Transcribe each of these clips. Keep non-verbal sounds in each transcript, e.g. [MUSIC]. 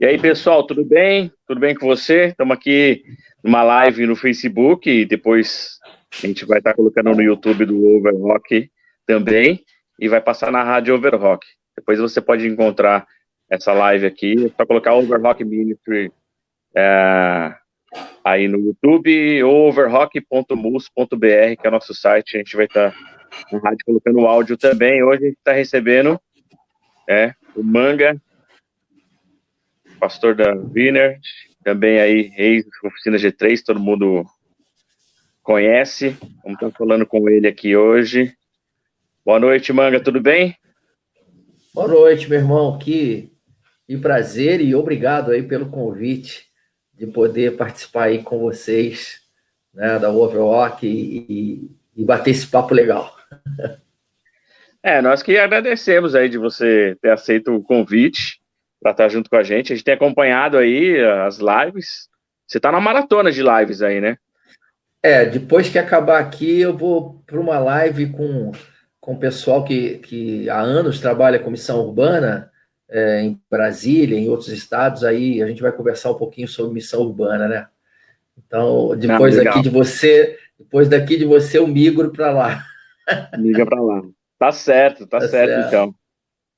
E aí, pessoal, tudo bem? Tudo bem com você? Estamos aqui numa live no Facebook e depois a gente vai estar colocando no YouTube do Overrock também e vai passar na rádio Overrock. Depois você pode encontrar essa live aqui, é só colocar Overrock Ministry é, aí no YouTube ou overrock.mus.br, que é o nosso site. A gente vai estar na rádio colocando o áudio também. Hoje a gente está recebendo é, o Manga pastor da Wiener, também aí, ex oficina G3, todo mundo conhece. Vamos estar falando com ele aqui hoje. Boa noite, Manga, tudo bem? Boa noite, meu irmão. Que, que prazer e obrigado aí pelo convite de poder participar aí com vocês né, da Overwalk e, e, e bater esse papo legal. [LAUGHS] É, nós que agradecemos aí de você ter aceito o convite para estar tá junto com a gente. A gente tem acompanhado aí as lives. Você está na maratona de lives aí, né? É, depois que acabar aqui, eu vou para uma live com, com o pessoal que, que há anos trabalha com missão urbana é, em Brasília, em outros estados. Aí a gente vai conversar um pouquinho sobre missão urbana, né? Então, depois ah, daqui de você, depois daqui de você, eu migro para lá. Migra para lá. Tá certo, tá, tá certo, certo, então.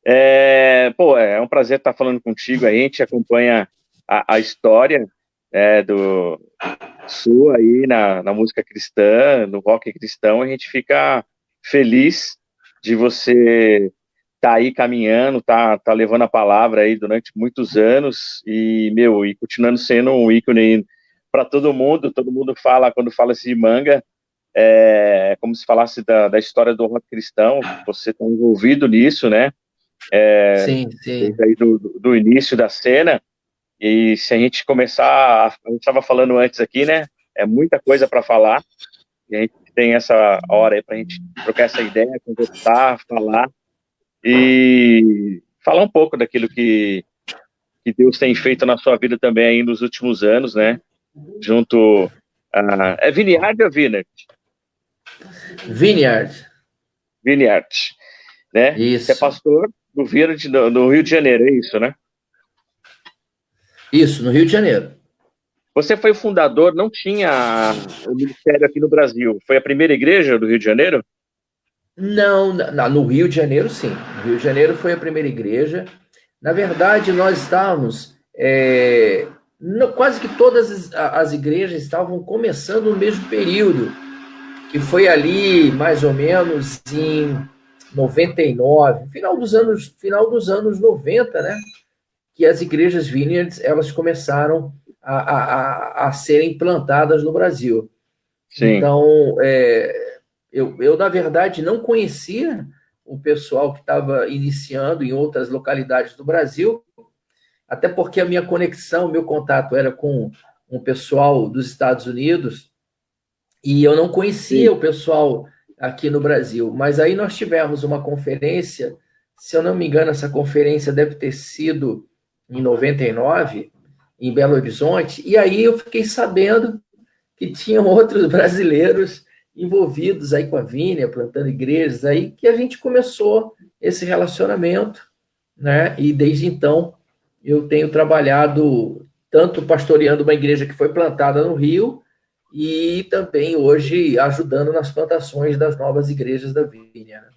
É, pô, é um prazer estar falando contigo. A gente acompanha a, a história é, do sua aí na, na música cristã, no rock cristão. A gente fica feliz de você tá aí caminhando, tá, tá levando a palavra aí durante muitos anos e, meu, e continuando sendo um ícone para todo mundo. Todo mundo fala, quando fala de manga, é como se falasse da, da história do rock cristão. Você está envolvido nisso, né? É, sim, sim. Aí do, do início da cena. E se a gente começar, a gente estava falando antes aqui, né? É muita coisa para falar. E a gente tem essa hora aí para a gente trocar essa ideia, conversar, falar e falar um pouco daquilo que, que Deus tem feito na sua vida também aí nos últimos anos, né? Junto a. É Vineyard ou Vineyard? Vineyard. Vineyard. Né? Isso. Você é pastor do Verde, no Rio de Janeiro, é isso, né? Isso, no Rio de Janeiro. Você foi o fundador, não tinha o ministério aqui no Brasil. Foi a primeira igreja do Rio de Janeiro? Não, no Rio de Janeiro, sim. No Rio de Janeiro foi a primeira igreja. Na verdade, nós estávamos. É, no, quase que todas as, as igrejas estavam começando no mesmo período, que foi ali mais ou menos em 99, final dos anos, final dos anos 90, né? Que as igrejas vineyards elas começaram a, a, a serem implantadas no Brasil. Sim. Então, é, eu, eu, na verdade, não conhecia o pessoal que estava iniciando em outras localidades do Brasil, até porque a minha conexão, meu contato era com um pessoal dos Estados Unidos, e eu não conhecia Sim. o pessoal aqui no Brasil. Mas aí nós tivemos uma conferência, se eu não me engano, essa conferência deve ter sido em 99, em Belo Horizonte, e aí eu fiquei sabendo que tinham outros brasileiros envolvidos aí com a Vínia, plantando igrejas, aí que a gente começou esse relacionamento, né? E desde então eu tenho trabalhado tanto pastoreando uma igreja que foi plantada no Rio, e também hoje ajudando nas plantações das novas igrejas da Vinha. Né?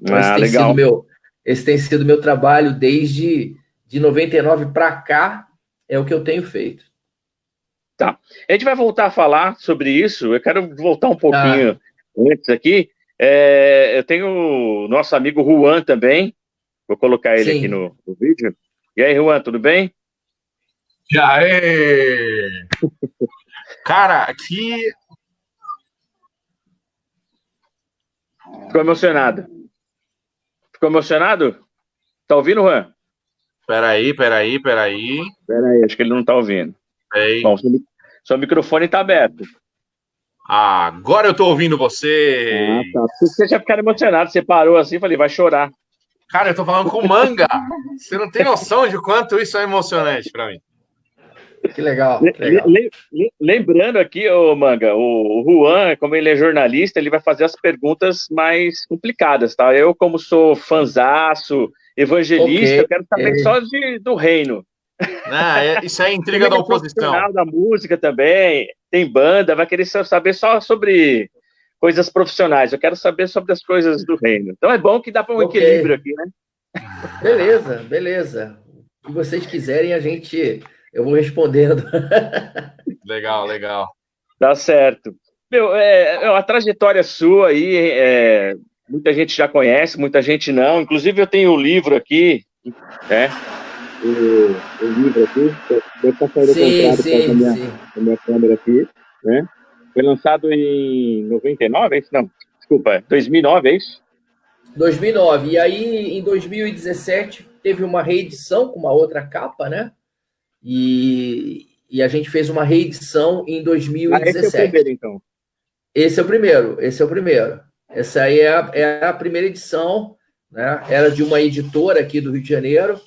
Então, ah, esse, legal. meu, esse tem sido meu trabalho desde de 99 para cá, é o que eu tenho feito. Tá. A gente vai voltar a falar sobre isso. Eu quero voltar um pouquinho tá. antes aqui. É, eu tenho o nosso amigo Juan também. Vou colocar ele Sim. aqui no, no, vídeo. E aí, Juan, tudo bem? E aí? [LAUGHS] Cara, aqui. Ficou emocionado. Ficou emocionado? Tá ouvindo, Juan? Peraí, peraí, peraí. Peraí, acho que ele não tá ouvindo. Peraí. Bom, seu, microfone tá aberto. Agora eu tô ouvindo você. Ah, tá. Você já ficaram emocionado, você parou assim, falei, vai chorar. Cara, eu tô falando com manga. Você não tem noção de quanto isso é emocionante para mim. Que legal. Que legal. Lembrando aqui, ô Manga, o Juan, como ele é jornalista, ele vai fazer as perguntas mais complicadas, tá? Eu, como sou fanzaço, evangelista, okay. eu quero saber só de, do reino. Ah, é, isso é [LAUGHS] intriga da é oposição. da música também, tem banda, vai querer saber só sobre coisas profissionais. Eu quero saber sobre as coisas do reino. Então é bom que dá para um okay. equilíbrio aqui, né? Beleza, beleza. O que vocês quiserem, a gente. Eu vou respondendo. legal, legal. Tá certo. Meu, é, é, a trajetória sua aí, é, muita gente já conhece, muita gente não. Inclusive, eu tenho o um livro aqui, né? O, o livro aqui, vou estar saindo sim, sim, com a minha, sim. a minha câmera aqui, né? Foi lançado em 99, é isso? Não, desculpa, 2009, é isso? 2009. E aí, em 2017, teve uma reedição com uma outra capa, né? E, e a gente fez uma reedição em 2017. Ah, esse é o primeiro, então. Esse é o primeiro, esse é o primeiro. Essa aí é a, é a primeira edição, né? Era de uma editora aqui do Rio de Janeiro.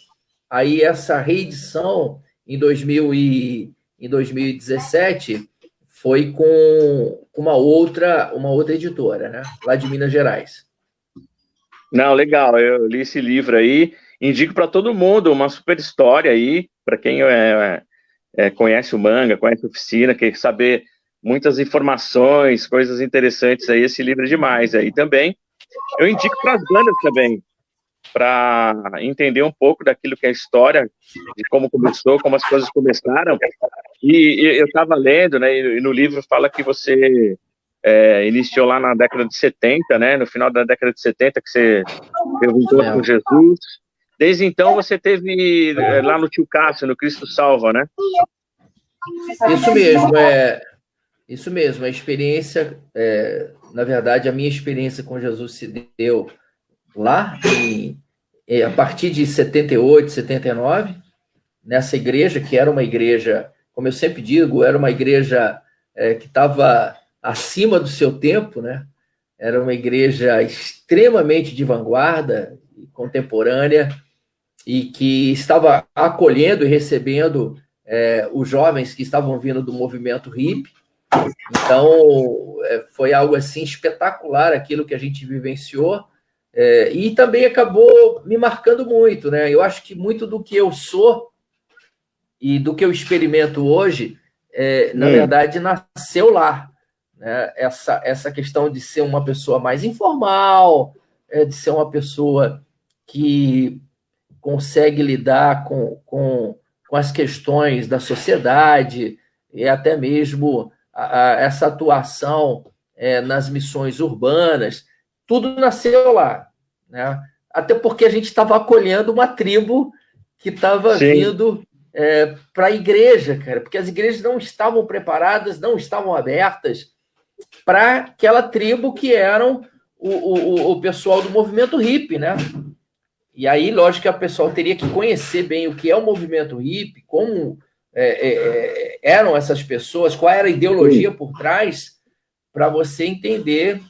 Aí essa reedição em, 2000 e, em 2017 foi com uma outra, uma outra editora, né? Lá de Minas Gerais. Não, legal. Eu li esse livro aí. Indico para todo mundo uma super história aí, para quem é, é, conhece o manga, conhece a oficina, quer saber muitas informações, coisas interessantes aí, esse livro é demais aí também. Eu indico para as bandas também, para entender um pouco daquilo que é a história, de como começou, como as coisas começaram. E, e eu estava lendo, né, e no livro fala que você é, iniciou lá na década de 70, né, no final da década de 70, que você perguntou com Jesus. Desde então você teve é, lá no Tio Cássio, no Cristo Salva, né? Isso mesmo, é, isso mesmo, a experiência, é, na verdade, a minha experiência com Jesus se deu lá em, a partir de 78, 79, nessa igreja, que era uma igreja, como eu sempre digo, era uma igreja é, que estava acima do seu tempo, né? Era uma igreja extremamente de vanguarda, contemporânea, e que estava acolhendo e recebendo é, os jovens que estavam vindo do movimento hippie, então, é, foi algo assim espetacular aquilo que a gente vivenciou. É, e também acabou me marcando muito, né? Eu acho que muito do que eu sou e do que eu experimento hoje, é, na hum. verdade, nasceu lá. Né? Essa, essa questão de ser uma pessoa mais informal, é, de ser uma pessoa que consegue lidar com, com, com as questões da sociedade e até mesmo a, a, essa atuação é, nas missões urbanas, tudo nasceu lá. Né? Até porque a gente estava acolhendo uma tribo que estava vindo é, para a igreja, cara, porque as igrejas não estavam preparadas, não estavam abertas para aquela tribo que eram o, o, o pessoal do movimento hippie, né? E aí, lógico que a pessoa teria que conhecer bem o que é o movimento hippie, como é, é, é, eram essas pessoas, qual era a ideologia por trás, para você entender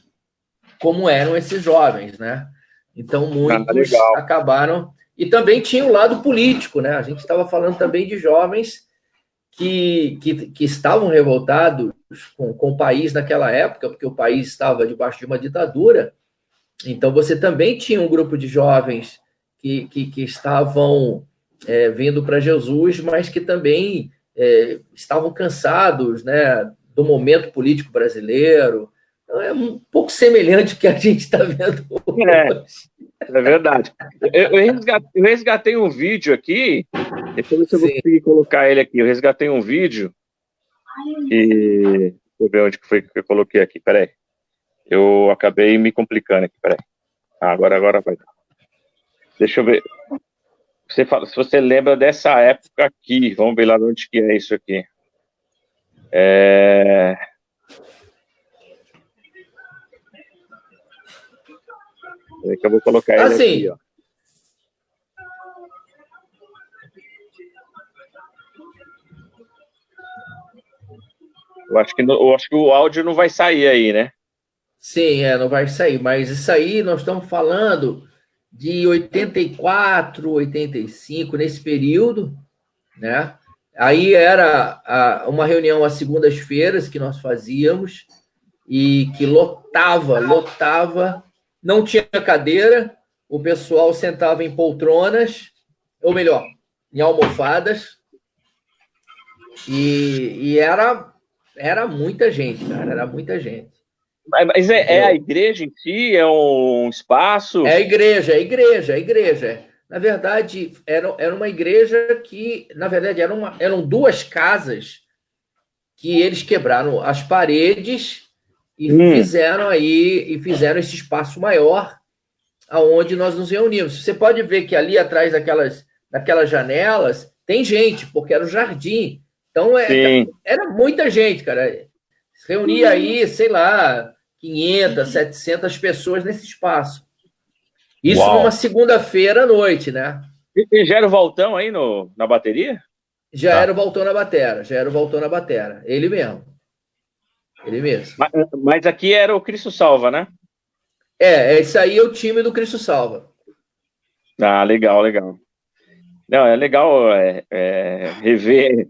como eram esses jovens, né? Então, muitos ah, acabaram. E também tinha o lado político, né? A gente estava falando também de jovens que, que, que estavam revoltados com, com o país naquela época, porque o país estava debaixo de uma ditadura. Então, você também tinha um grupo de jovens que, que, que estavam é, vindo para Jesus, mas que também é, estavam cansados né, do momento político brasileiro. Então, é um pouco semelhante ao que a gente está vendo hoje. É, é verdade. Eu, eu, resgatei, eu, resgatei, um vídeo aqui, depois eu vou conseguir colocar ele aqui. Eu resgatei um vídeo e. Deixa eu ver onde que foi que eu coloquei aqui, peraí. Eu acabei me complicando aqui, peraí. Ah, agora, agora vai. Deixa eu ver. Você fala, se você lembra dessa época aqui, vamos ver lá onde que é isso aqui. É... É que eu vou colocar ele assim. aqui, ó. Eu acho, que, eu acho que o áudio não vai sair aí, né? Sim, é, não vai sair, mas isso aí nós estamos falando de 84, 85, nesse período, né? Aí era a, uma reunião às segundas-feiras que nós fazíamos e que lotava, lotava, não tinha cadeira, o pessoal sentava em poltronas, ou melhor, em almofadas. E, e era, era muita gente, cara, era muita gente. Mas é, é, a igreja em si? É um espaço? É a igreja, é a igreja, é a igreja. Na verdade, era, era uma igreja que, na verdade, era uma, eram duas casas que eles quebraram as paredes e hum. fizeram aí e fizeram esse espaço maior aonde nós nos reunimos. Você pode ver que ali atrás daquelas, daquelas janelas tem gente, porque era o jardim. Então é, era muita gente, cara. Se reunia aí, sei lá, 500, 700 pessoas nesse espaço. Isso Uau. numa segunda-feira à noite, né? E, e já era o Valtão aí no, na bateria? Já tá. era o Valtão na batera, já era o Valtão na batera. Ele mesmo. Ele mesmo. Mas, mas aqui era o Cristo Salva, né? É, esse aí é o time do Cristo Salva. Ah, legal, legal. Não, é legal é, é, rever,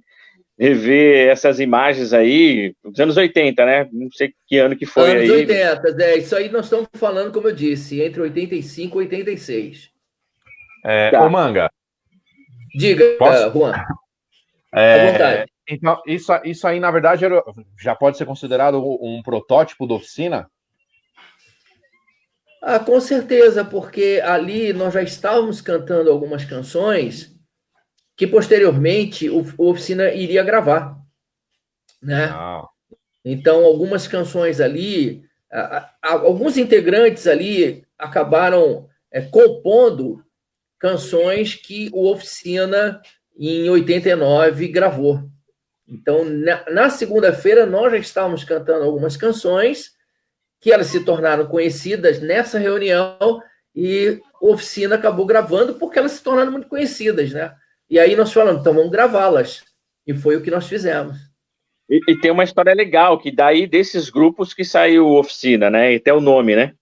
rever essas imagens aí, dos anos 80, né? Não sei que ano que foi anos aí. 80, é, isso aí nós estamos falando, como eu disse, entre 85 e 86. É, tá. Ô, Manga. Diga, Posso? Juan. É, à vontade. Então, isso, isso aí, na verdade, era, já pode ser considerado um protótipo da oficina? Ah, com certeza, porque ali nós já estávamos cantando algumas canções que posteriormente o, o Oficina iria gravar, né? Então, algumas canções ali, a, a, alguns integrantes ali acabaram é, compondo canções que o Oficina, em 89, gravou. Então, na, na segunda-feira, nós já estávamos cantando algumas canções que elas se tornaram conhecidas nessa reunião e a oficina acabou gravando porque elas se tornaram muito conhecidas, né? E aí nós falamos, então vamos gravá-las. E foi o que nós fizemos. E, e, tem uma história legal, que daí desses grupos que saiu oficina, né? E até o nome, né?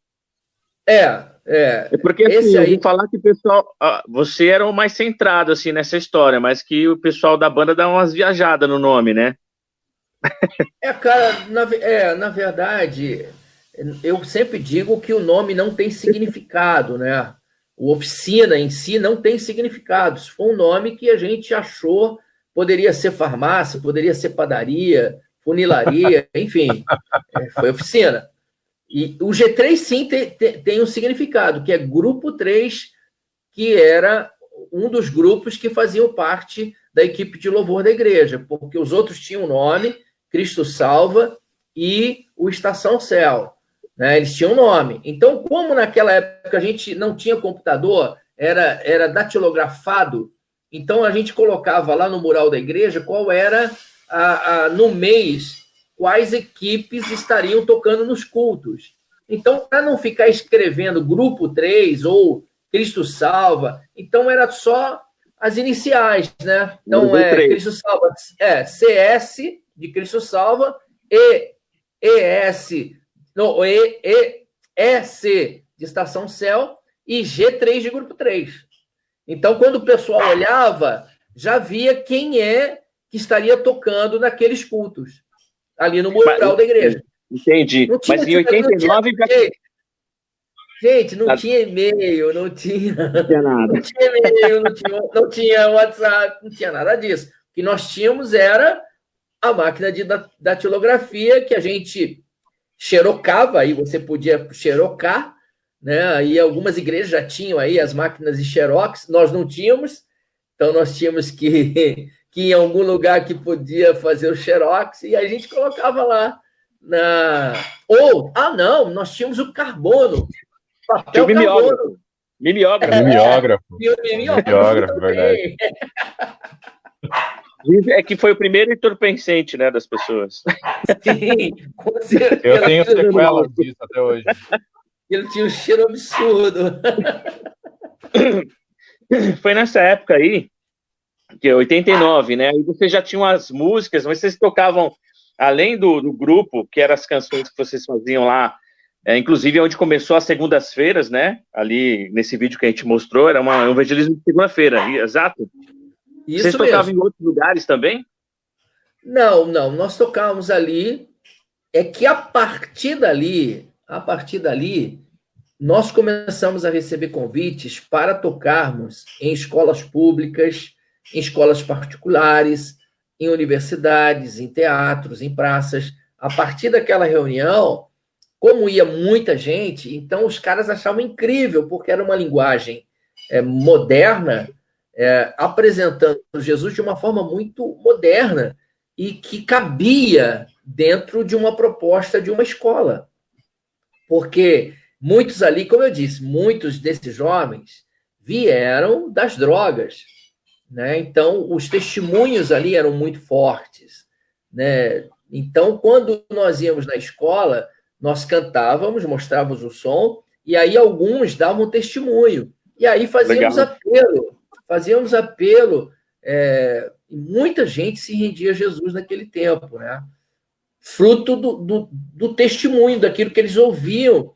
É, é. é porque assim, Esse aí... falar que o pessoal. Você era o mais centrado assim nessa história, mas que o pessoal da banda dá umas viajadas no nome, né? [LAUGHS] É, cara, na, é, na verdade, eu sempre digo que o nome não tem significado, né? O oficina em si não tem significado. Isso foi um nome que a gente achou poderia ser farmácia, poderia ser padaria, funilaria, [LAUGHS] enfim, é, foi oficina. E o G3 sim tem, tem, tem um significado, que é grupo 3, que era um dos grupos que faziam parte da equipe de louvor da igreja, porque os outros tinham nome, Cristo Salva e o Estação Céu. Né? Eles tinham nome. Então, como naquela época a gente não tinha computador, era, era datilografado, então a gente colocava lá no mural da igreja qual era a, a, no mês quais equipes estariam tocando nos cultos. Então, para não ficar escrevendo grupo 3 ou Cristo Salva, então era só as iniciais, né? Então é Cristo Salva, é CS de Cristo Salva, E, ES no, e, e, EC de Estação Céu e G3 de Grupo 3. Então, quando o pessoal olhava, já via quem é que estaria tocando naqueles cultos, ali no mural da igreja. Entendi. Tinha, Mas em 89... Não tinha, gente, não tinha e-mail, não tinha... Não tinha nada. [LAUGHS] Não tinha e-mail, não tinha, não tinha WhatsApp, não tinha nada disso. O que nós tínhamos era a máquina de datilografia que a gente xerocava, aí você podia xerocar, né? Aí algumas igrejas já tinham aí as máquinas de xerox, nós não tínhamos, então nós tínhamos que, [LAUGHS] que ir em algum lugar que podia fazer o xerox e a gente colocava lá na ou ah não, nós tínhamos o carbono, papel carbono. Mimeógrafo. É, mimeógrafo. Mimeógrafo, mimeógrafo verdade. [LAUGHS] É que foi o primeiro entorpecente, né, das pessoas. Sim, com certeza. Eu tenho sequelas disso até hoje. Ele tinha um cheiro absurdo. Foi nessa época aí, que é 89, né? E vocês já tinham as músicas, mas vocês tocavam, além do, do grupo, que eram as canções que vocês faziam lá, é, inclusive onde começou as segundas-feiras, né? Ali nesse vídeo que a gente mostrou, era uma, um evangelismo de segunda-feira, exato. Isso Vocês tocavam mesmo. em outros lugares também? Não, não. Nós tocávamos ali. É que a partir dali, a partir dali, nós começamos a receber convites para tocarmos em escolas públicas, em escolas particulares, em universidades, em teatros, em praças. A partir daquela reunião, como ia muita gente, então os caras achavam incrível, porque era uma linguagem é, moderna, é, apresentando Jesus de uma forma muito moderna e que cabia dentro de uma proposta de uma escola. Porque muitos ali, como eu disse, muitos desses jovens vieram das drogas. Né? Então, os testemunhos ali eram muito fortes. Né? Então, quando nós íamos na escola, nós cantávamos, mostrávamos o som, e aí alguns davam testemunho. E aí fazíamos Legal. apelo, fazíamos apelo. É, muita gente se rendia a Jesus naquele tempo, né? fruto do, do, do testemunho, daquilo que eles ouviam,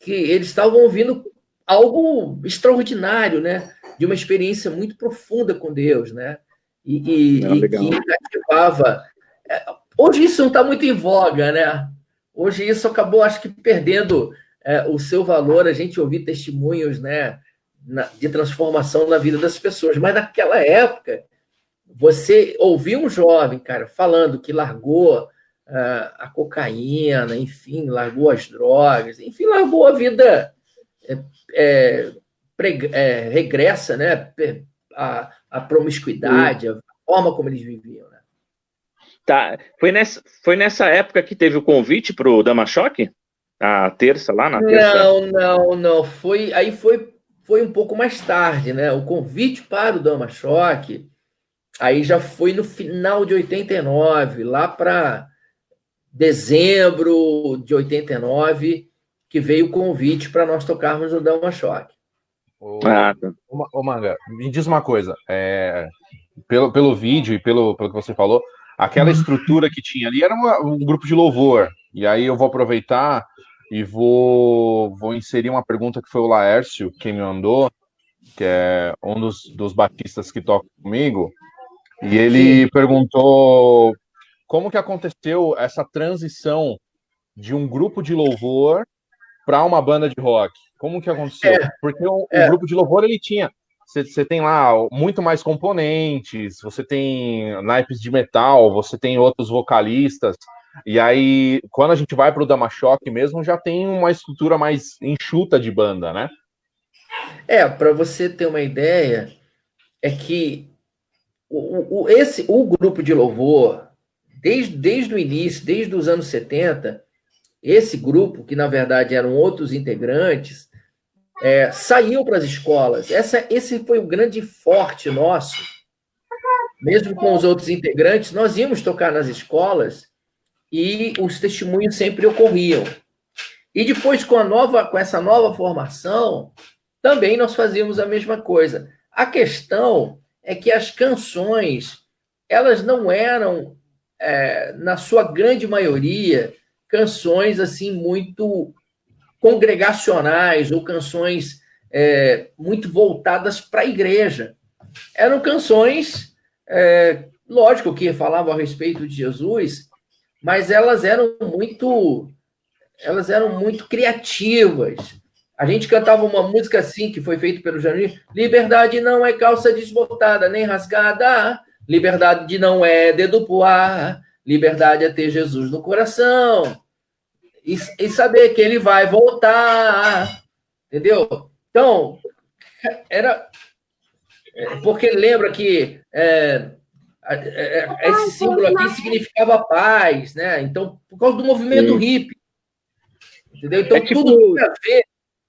que eles estavam ouvindo algo extraordinário, né? De uma experiência muito profunda com Deus, né? E, e, é e que ativava. É, hoje isso não está muito em voga, né? Hoje isso acabou, acho que, perdendo é, o seu valor, a gente ouvir testemunhos, né? Na, de transformação na vida das pessoas. Mas naquela época, você ouvir um jovem, cara, falando que largou a cocaína, enfim, largou as drogas, enfim, largou a vida é, é, é, regressa, né? A, a promiscuidade, a forma como eles viviam. Né? Tá. Foi nessa, foi nessa época que teve o convite para o Damachoque? A terça lá na terça? Não, não, não. Foi, aí foi, foi um pouco mais tarde, né? O convite para o Dama Choque, aí já foi no final de 89, lá para dezembro de 89, que veio o convite para nós tocarmos no Dama Choque. Ô, tá. ô, Manga, me diz uma coisa. É, pelo, pelo vídeo e pelo, pelo que você falou, aquela estrutura que tinha ali era uma, um grupo de louvor. E aí eu vou aproveitar e vou, vou inserir uma pergunta que foi o Laércio quem me mandou, que é um dos, dos batistas que toca comigo. E ele perguntou como que aconteceu essa transição de um grupo de louvor para uma banda de rock? Como que aconteceu? É, Porque o, é. o, grupo de louvor ele tinha, você tem lá muito mais componentes, você tem naipes de metal, você tem outros vocalistas. E aí, quando a gente vai para o Damachoque mesmo, já tem uma estrutura mais enxuta de banda, né? É, para você ter uma ideia, é que o, o, esse, o grupo de louvor, desde, desde o início, desde os anos 70, esse grupo, que na verdade eram outros integrantes, é, saiu para as escolas. Essa, esse foi o grande forte nosso. Mesmo com os outros integrantes, nós íamos tocar nas escolas e os testemunhos sempre ocorriam. E depois, com, a nova, com essa nova formação, também nós fazíamos a mesma coisa. A questão é que as canções elas não eram é, na sua grande maioria, canções assim muito congregacionais ou canções é, muito voltadas para a igreja. Eram canções, é, lógico que falavam a respeito de Jesus, mas elas eram muito, elas eram muito criativas. A gente cantava uma música assim que foi feita pelo Janir: Liberdade não é calça desbotada nem rasgada, Liberdade não é dedo pro ar, liberdade é ter Jesus no coração e, e saber que ele vai voltar, entendeu? Então, era. Porque lembra que é, esse símbolo aqui significava paz, né? Então, por causa do movimento Sim. hippie. Entendeu? Então, é tipo... tudo tinha a ver,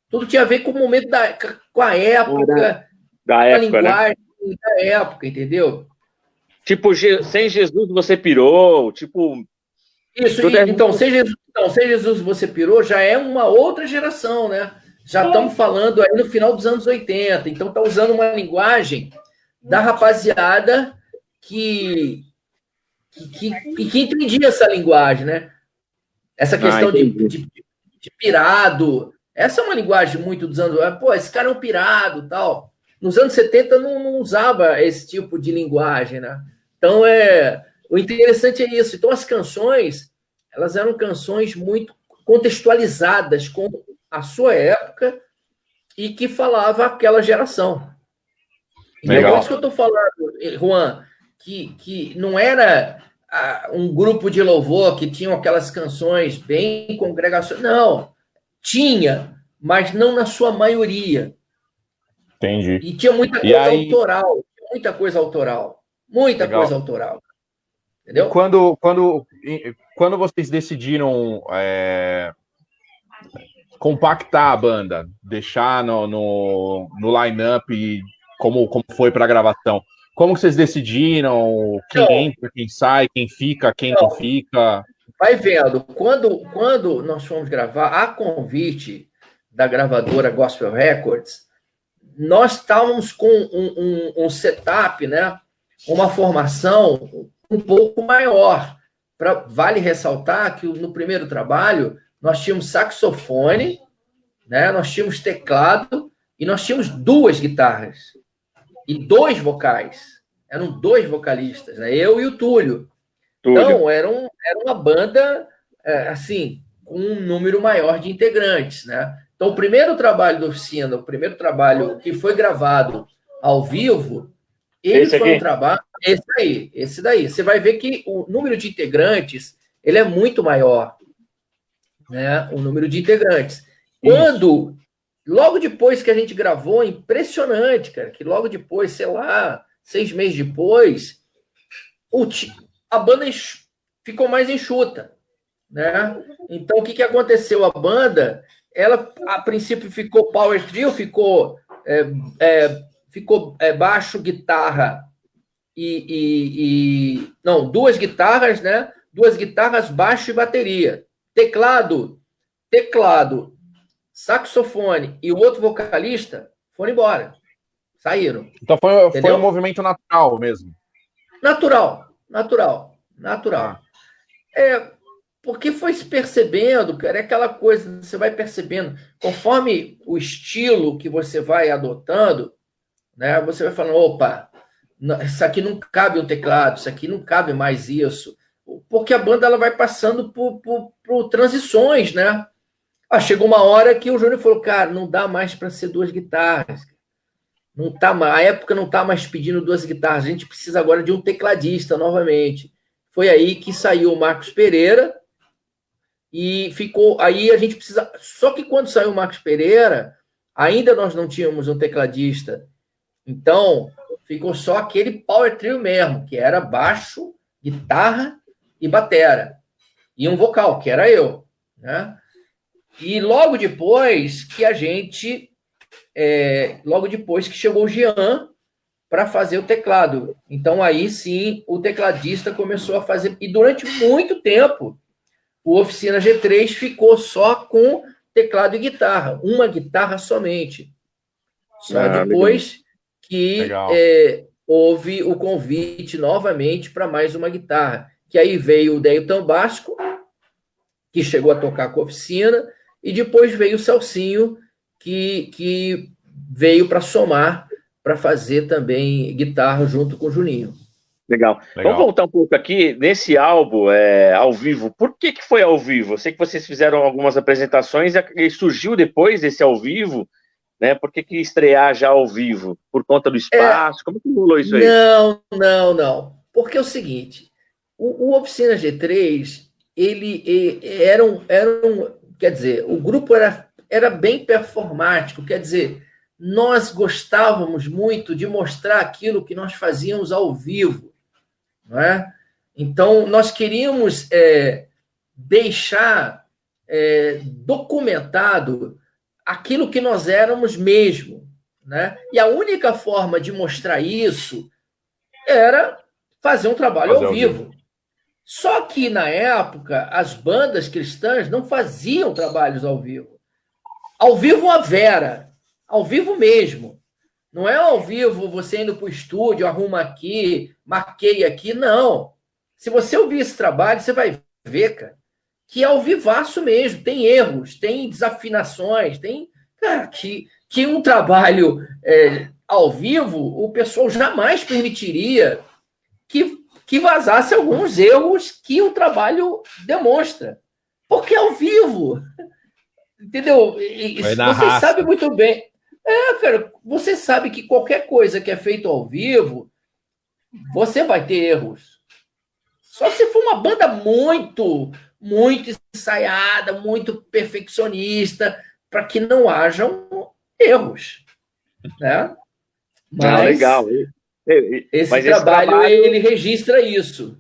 tudo tinha a ver com o momento da, com a época, da época, a né? linguagem né? da época, entendeu? Tipo, sem Jesus você pirou, tipo. Isso, e, é... então, sem Jesus, então, sem Jesus você pirou já é uma outra geração, né? Já estamos falando aí no final dos anos 80, então tá usando uma linguagem da rapaziada que, que, que, que entendia essa linguagem, né? Essa ah, questão ah, de, de, de, pirado. Essa é uma linguagem muito dos anos. Pô, esse cara é um pirado tal. Nos anos 70 não, não usava esse tipo de linguagem, né? Então, é, o interessante é isso. Então, as canções, elas eram canções muito contextualizadas com a sua época e que falava aquela geração. Legal. É isso que eu estou falando, Juan, que, que não era ah, um grupo de louvor que tinham aquelas canções bem congregacionais. Não, tinha, mas não na sua maioria. Entendi. E tinha muita coisa aí... autoral, muita coisa autoral, muita Legal. coisa autoral. Entendeu? Quando, quando, quando vocês decidiram é, compactar a banda, deixar no, no, no line-up como, como foi para a gravação, como vocês decidiram quem então, entra, quem sai, quem fica, quem não, não fica? Vai vendo. Quando, quando nós fomos gravar, a convite da gravadora Gospel Records, nós estávamos com um, um, um setup, né? uma formação um pouco maior. Pra, vale ressaltar que no primeiro trabalho nós tínhamos saxofone, né? nós tínhamos teclado e nós tínhamos duas guitarras e dois vocais. Eram dois vocalistas, né? Eu e o Túlio. Túlio. Então, era, um, era uma banda, é, assim, com um número maior de integrantes, né? Então, o primeiro trabalho da oficina, o primeiro trabalho que foi gravado ao vivo, ele esse foi aqui? um trabalho. Esse aí, esse daí. Você vai ver que o número de integrantes ele é muito maior, né? O número de integrantes. Quando Logo depois que a gente gravou, impressionante, cara, que logo depois, sei lá, seis meses depois, a banda ficou mais enxuta, né? Então, o que, que aconteceu? A banda, ela, a princípio, ficou power trio, ficou, é, é, ficou é, baixo, guitarra e, e, e... Não, duas guitarras, né? Duas guitarras, baixo e bateria. Teclado, teclado saxofone e o outro vocalista foram embora. Saíram. Então foi, foi um movimento natural mesmo. Natural, natural, natural. Ah. É, porque foi se percebendo, cara, é aquela coisa, você vai percebendo, conforme o estilo que você vai adotando, né, você vai falando, opa, isso aqui não cabe um teclado, isso aqui não cabe mais isso. Porque a banda ela vai passando por, por, por transições, né? Ah, chegou uma hora que o Júnior falou, cara, não dá mais para ser duas guitarras. Não tá, a época não tá mais pedindo duas guitarras. A gente precisa agora de um tecladista novamente. Foi aí que saiu o Marcos Pereira e ficou. Aí a gente precisa. Só que quando saiu o Marcos Pereira, ainda nós não tínhamos um tecladista. Então ficou só aquele power trio mesmo, que era baixo, guitarra e batera e um vocal, que era eu, né? E logo depois que a gente. É, logo depois que chegou o Jean para fazer o teclado. Então aí sim o tecladista começou a fazer. E durante muito tempo o Oficina G3 ficou só com teclado e guitarra, uma guitarra somente. Só ah, depois legal. que é, houve o convite novamente para mais uma guitarra. Que aí veio o Deio Tambasco, que chegou a tocar com a oficina, e depois veio o Celcinho, que, que veio para somar, para fazer também guitarra junto com o Juninho. Legal. Legal. Vamos voltar um pouco aqui nesse álbum é, ao vivo. Por que, que foi ao vivo? Eu sei que vocês fizeram algumas apresentações e surgiu depois esse ao vivo, né? Por que, que estrear já ao vivo? Por conta do espaço? É... Como que rolou isso aí? Não, não, não. Porque é o seguinte: o, o Oficina G3 ele, ele era, um, era um, Quer dizer, o grupo era, era bem performático, quer dizer, nós gostávamos muito de mostrar aquilo que nós fazíamos ao vivo, não é? Então, nós queríamos é, deixar é, documentado aquilo que nós éramos mesmo, né? E a única forma de mostrar isso era fazer um trabalho fazer ao vivo. vivo. Só que na época as bandas cristãs não faziam trabalhos ao vivo. Ao vivo a Vera, ao vivo mesmo. Não é ao vivo você indo para o estúdio, arruma aqui, marquei aqui, não. Se você ouvir esse trabalho, você vai ver, cara, que é ao vivaço mesmo. Tem erros, tem desafinações, tem. Cara, que, que um trabalho é, ao vivo o pessoal jamais permitiria que que vazasse alguns erros que o trabalho demonstra. Porque é ao vivo. Entendeu? E, você sabe muito bem. É, cara, você sabe que qualquer coisa que é feito ao vivo, você vai ter erros. Só se for uma banda muito, muito ensaiada, muito perfeccionista, para que não hajam erros, né? Mas, ah, legal. Esse, trabalho, esse trabalho, ele registra isso.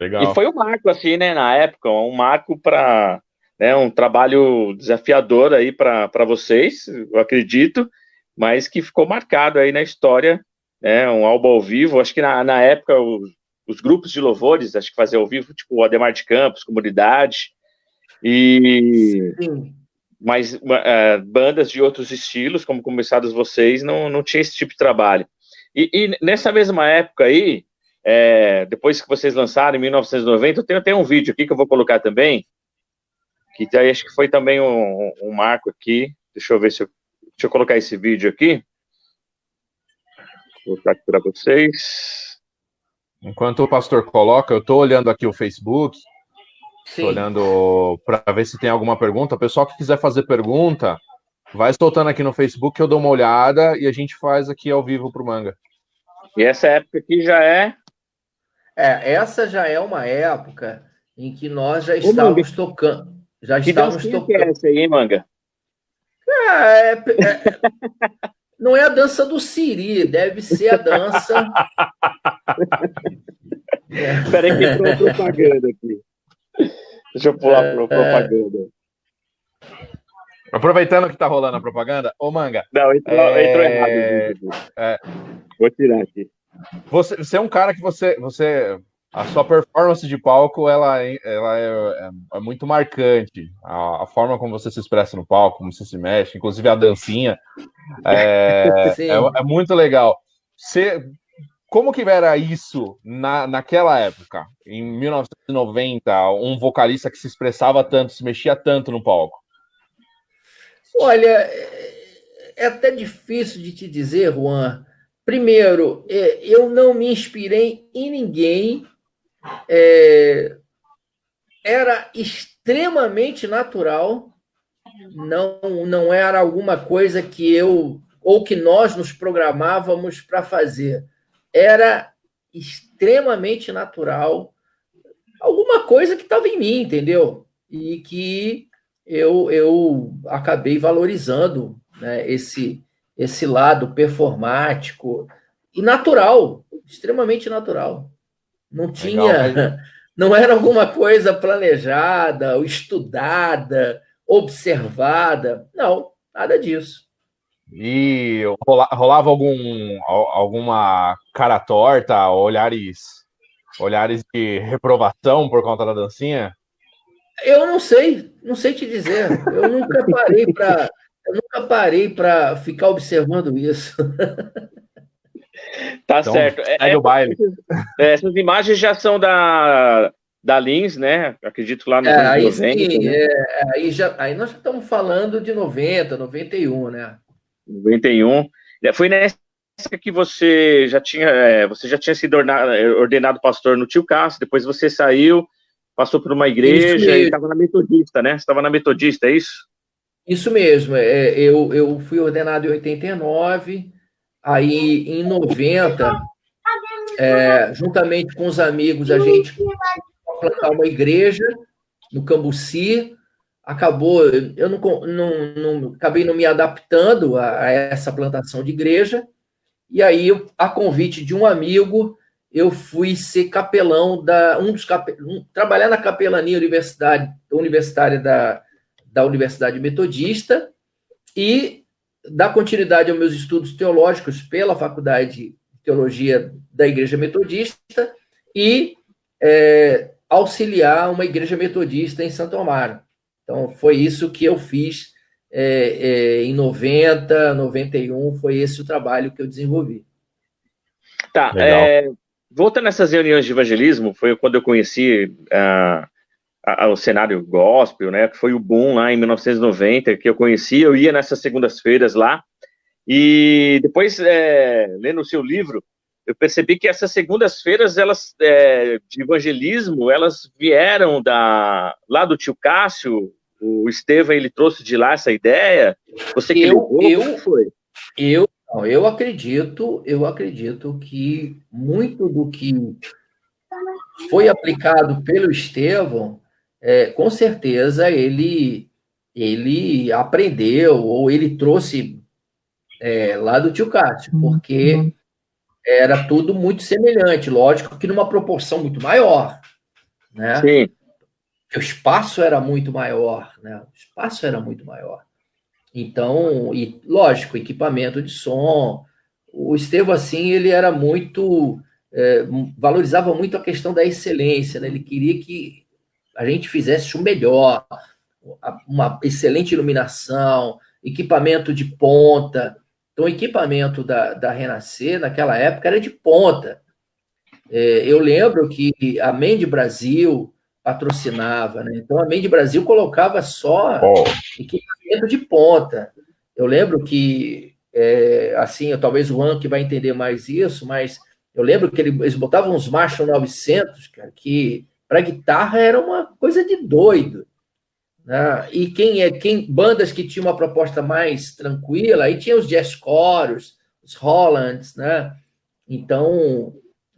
Legal. E foi um marco, assim, né, na época, um marco para né, um trabalho desafiador aí para vocês, eu acredito, mas que ficou marcado aí na história, né, um álbum ao vivo, acho que na, na época os, os grupos de louvores, acho que faziam ao vivo, tipo o Ademar de Campos, Comunidade, e... Sim. Mas uh, bandas de outros estilos, como começados vocês, não, não tinha esse tipo de trabalho. E, e nessa mesma época aí, é, depois que vocês lançaram, em 1990, eu tenho até um vídeo aqui que eu vou colocar também, que acho que foi também um, um marco aqui. Deixa eu ver se eu. Deixa eu colocar esse vídeo aqui. Vou colocar aqui para vocês. Enquanto o pastor coloca, eu estou olhando aqui o Facebook, estou olhando para ver se tem alguma pergunta. O pessoal que quiser fazer pergunta, vai soltando aqui no Facebook, eu dou uma olhada e a gente faz aqui ao vivo para o Manga. E essa época aqui já é. É, essa já é uma época em que nós já estávamos tocando. Já que estávamos tocando. Que é essa aí, Manga? É, é, é, não é a dança do Siri, deve ser a dança. [LAUGHS] Espera aí que entrou propaganda aqui. Deixa eu pular para é, propaganda. Aproveitando que tá rolando a propaganda, ô Manga. Não, entrou, é... entrou errado. É... Vou tirar aqui. Você, você é um cara que você, você a sua performance de palco ela, ela é, é, é muito marcante. A, a, forma como você se expressa no palco, como você se mexe, inclusive a dancinha, é, [LAUGHS] é, é, muito legal. Você, como que era isso na, naquela época, em 1990, um vocalista que se expressava tanto, se mexia tanto no palco? Olha, é, é até difícil de te dizer, Juan. Primeiro, é, eu não me inspirei em ninguém é, era extremamente natural, não, não era alguma coisa que eu ou que nós nos programávamos para fazer. Era extremamente natural, alguma coisa que estava em mim, entendeu? E que eu, eu acabei valorizando né, esse, esse lado performático e natural, extremamente natural. Não tinha, Legal, [LAUGHS] não era alguma coisa planejada, ou estudada, observada. Não, nada disso. E rolava algum, alguma cara torta, olhares, olhares de reprovação por conta da dancinha? Eu não sei, não sei te dizer. Eu nunca parei para, eu nunca parei para ficar observando isso. Tá então, certo. É, o baile. É, essas imagens já são da, da Lins, né? Acredito lá no é, aí 90. Sim, né? é, aí, já, aí nós já estamos falando de 90, 91, né? 91. É, foi nessa que você já tinha, é, você já tinha sido ordenado, ordenado pastor no Tio Cássio, depois você saiu, passou por uma igreja e estava na Metodista, né? Você estava na Metodista, é isso? Isso mesmo. É, eu, eu fui ordenado em 89, Aí, em 90, é, juntamente com os amigos, a gente plantar uma igreja no Cambuci. Acabou, eu não, não, não acabei não me adaptando a, a, essa plantação de igreja. E aí, a convite de um amigo, eu fui ser capelão da um dos um, trabalhar na capelania universidade, universitária da, da Universidade Metodista e dar continuidade aos meus estudos teológicos pela Faculdade de Teologia da Igreja Metodista e é, auxiliar uma igreja metodista em Santo Amaro. Então, foi isso que eu fiz é, é, em 90, 91, foi esse o trabalho que eu desenvolvi. Tá, é, voltando nessas reuniões de evangelismo, foi quando eu conheci uh, o cenário gospel, né, que foi o boom lá em 1990, que eu conheci, eu ia nessas segundas-feiras lá, e depois, é, lendo o seu livro, eu percebi que essas segundas-feiras, elas, é, de evangelismo, elas vieram da, lá do tio Cássio, o Estevam, ele trouxe de lá essa ideia, você que eu, eu foi? Eu, eu acredito, eu acredito que muito do que foi aplicado pelo Estevão, é, com certeza ele ele aprendeu ou ele trouxe é, lá do tio Cássio, porque era tudo muito semelhante, lógico que numa proporção muito maior, né? Sim. O espaço era muito maior, né? O espaço era muito maior. Então, e lógico, equipamento de som. O Estevam, assim, ele era muito. É, valorizava muito a questão da excelência, né? Ele queria que a gente fizesse o melhor, uma excelente iluminação, equipamento de ponta. Então, o equipamento da, da Renascer, naquela época, era de ponta. É, eu lembro que a Mende Brasil patrocinava, né? Então, a Mende Brasil colocava só oh. equipamento de ponta. Eu lembro que, é, assim, talvez o Juan que vai entender mais isso, mas eu lembro que eles botavam uns Marshall 900, cara, que para guitarra era uma coisa de doido. Né? E quem é quem bandas que tinham uma proposta mais tranquila, aí tinha os jazz choros, os Hollands, né? Então,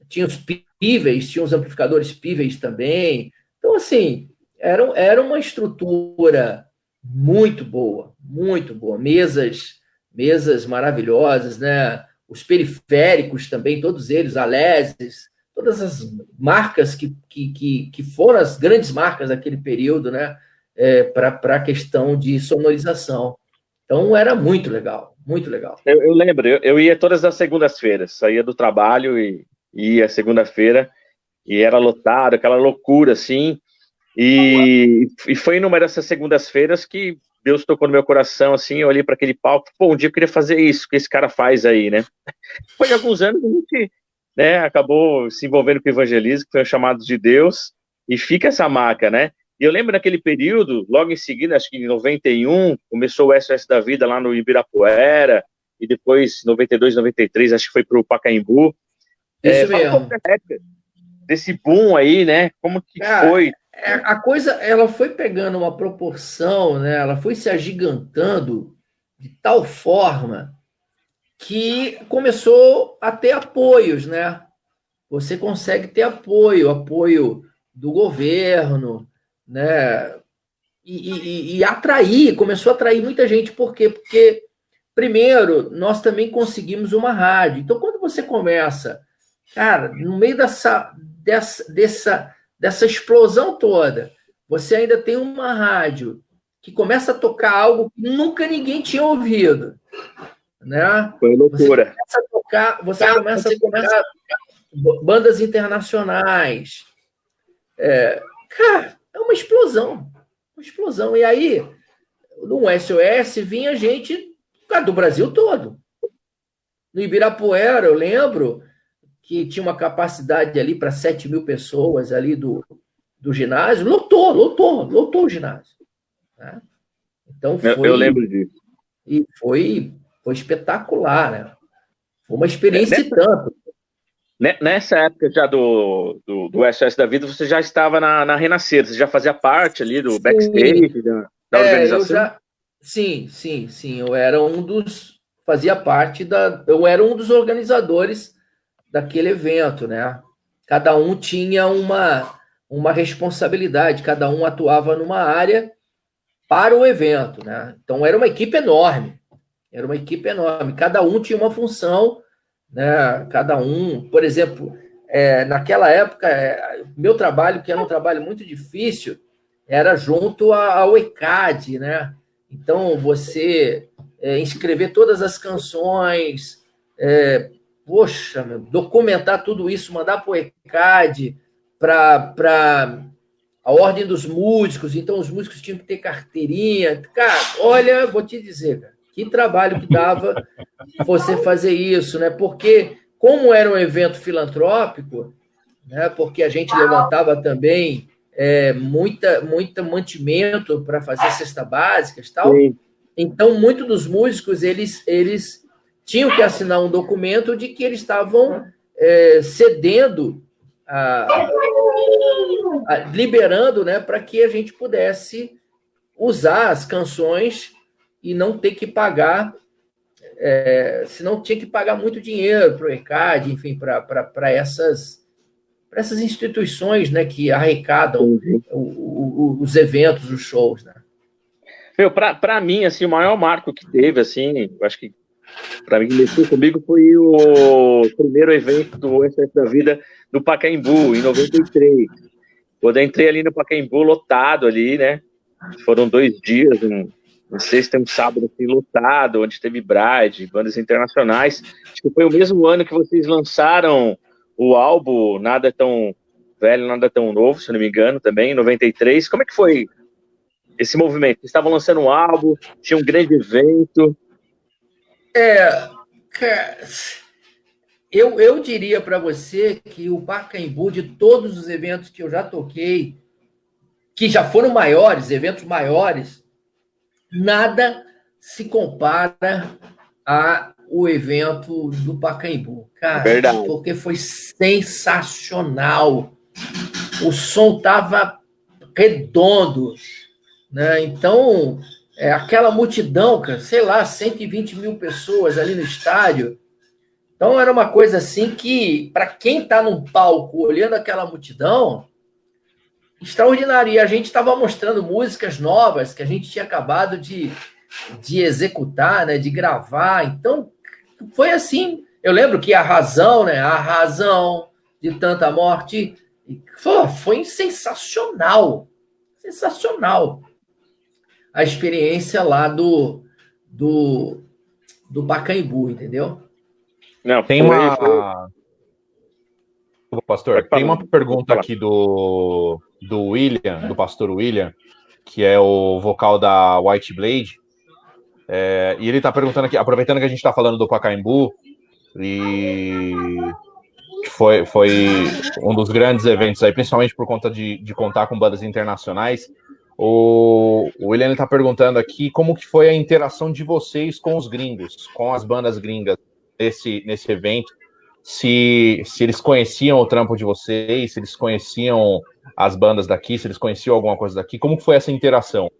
tinha os píveis, tinha os amplificadores píveis também. Então, assim, era, era uma estrutura muito boa, muito boa. Mesas, mesas maravilhosas, né? Os periféricos também, todos eles, Aleses, todas as marcas que, que, que, foram as grandes marcas daquele período, né? é, para a questão de sonorização. Então era muito legal, muito legal. Eu, eu lembro, eu, eu, ia todas as segundas-feiras, saía do trabalho e ia segunda-feira e era lotado, aquela loucura assim. E, e foi numa dessas segundas-feiras que Deus tocou no meu coração, assim, eu olhei para aquele palco, pô, um dia eu queria fazer isso que esse cara faz aí, né? [LAUGHS] Foi alguns anos a gente né, acabou se envolvendo com o evangelismo, que foi um chamado de Deus, e fica essa marca, né? E eu lembro naquele período, logo em seguida, acho que em 91, começou o SOS da Vida lá no Ibirapuera, e depois, 92, 93, acho que foi para o Pacaembu. Isso é, mesmo. Desse boom aí, né? Como que Cara, foi? É, a coisa, ela foi pegando uma proporção, né? Ela foi se agigantando de tal forma que começou a ter apoios, né? Você consegue ter apoio, apoio do governo, né? E, e, e, atrair, começou a atrair muita gente, por quê? Porque, primeiro, nós também conseguimos uma rádio. Então, quando você começa, cara, no meio dessa, dessa, dessa, dessa explosão toda, você ainda tem uma rádio que começa a tocar algo que nunca ninguém tinha ouvido. Né? Foi loucura. Você começa a tocar, você cara, começa você a tocar bandas internacionais. É, cara, é uma explosão. Uma explosão. E aí, no SOS, vinha gente do Brasil todo. No Ibirapuera, eu lembro que tinha uma capacidade ali para 7 mil pessoas ali do, do ginásio. Lotou, lotou, lotou o ginásio. Né? Então foi, eu, eu, lembro disso. E foi, foi espetacular, né? Foi uma experiência é, tanto. Nessa época já do, do, do SOS da Vida, você já estava na, na Renascer, você já fazia parte ali do sim. backstage da, da é, organização? Já, sim, sim, sim. Eu era um dos. Fazia parte da. Eu era um dos organizadores daquele evento, né? Cada um tinha uma, uma responsabilidade, cada um atuava numa área para o evento, né? Então era uma equipe enorme. Era uma equipe enorme. Cada um tinha uma função né? Cada um, por exemplo, é, naquela época, é, meu trabalho, que era um trabalho muito difícil, era junto ao ECAD, né? Então, você é, todas as canções, é, poxa, meu, documentar tudo isso, mandar para o ECAD, para a ordem dos músicos, então os músicos tinham que ter carteirinha. Cara, olha, vou te dizer, cara, que trabalho que dava você fazer isso, né? Porque, como era um evento filantrópico, né? porque a gente levantava também é, muita, muita mantimento para fazer cesta básicas tal. Sim. Então, muitos dos músicos, eles, eles tinham que assinar um documento de que eles estavam é, cedendo, a, a, liberando né, para que a gente pudesse usar as canções e não ter que pagar é, senão tinha que pagar muito dinheiro para o ECAD, enfim, para essas, essas instituições né, que arrecadam uhum. o, o, os eventos, os shows. Né? Meu, para mim, assim, o maior marco que teve, assim, acho que para mim, mexeu comigo foi o primeiro evento do SF da Vida do Pacaembu, em 93. Quando eu entrei ali no Pacaembu, lotado ali, né? Foram dois dias, um, sexta e um sábado assim, lotado, onde teve Bride, bandas internacionais. Acho que foi o mesmo ano que vocês lançaram o álbum Nada Tão Velho, Nada Tão Novo, se não me engano, também, em 93. Como é que foi esse movimento? Vocês estavam lançando um álbum, tinha um grande evento. É, eu, eu diria para você que o Pacaembu, de todos os eventos que eu já toquei, que já foram maiores, eventos maiores, nada se compara a o evento do Pacaembu. Cara, Verdade. porque foi sensacional. O som tava redondo, né? Então, é, aquela multidão, cara, sei lá, 120 mil pessoas ali no estádio. Então era uma coisa assim que, para quem está num palco olhando aquela multidão, extraordinário. E a gente estava mostrando músicas novas que a gente tinha acabado de, de executar, né, de gravar. Então foi assim. Eu lembro que a razão, né, a razão de tanta morte, foi, foi sensacional, sensacional a experiência lá do, do, do Pacaembu, entendeu? Não, tem uma. Pastor, tem uma pergunta aqui do, do William, do pastor William, que é o vocal da White Blade. É, e ele está perguntando aqui, aproveitando que a gente está falando do Pacaembu, e foi, foi um dos grandes eventos aí, principalmente por conta de, de contar com bandas internacionais. O, o William está perguntando aqui como que foi a interação de vocês com os gringos, com as bandas gringas nesse, nesse evento. Se, se eles conheciam o trampo de vocês, se eles conheciam as bandas daqui, se eles conheciam alguma coisa daqui, como foi essa interação?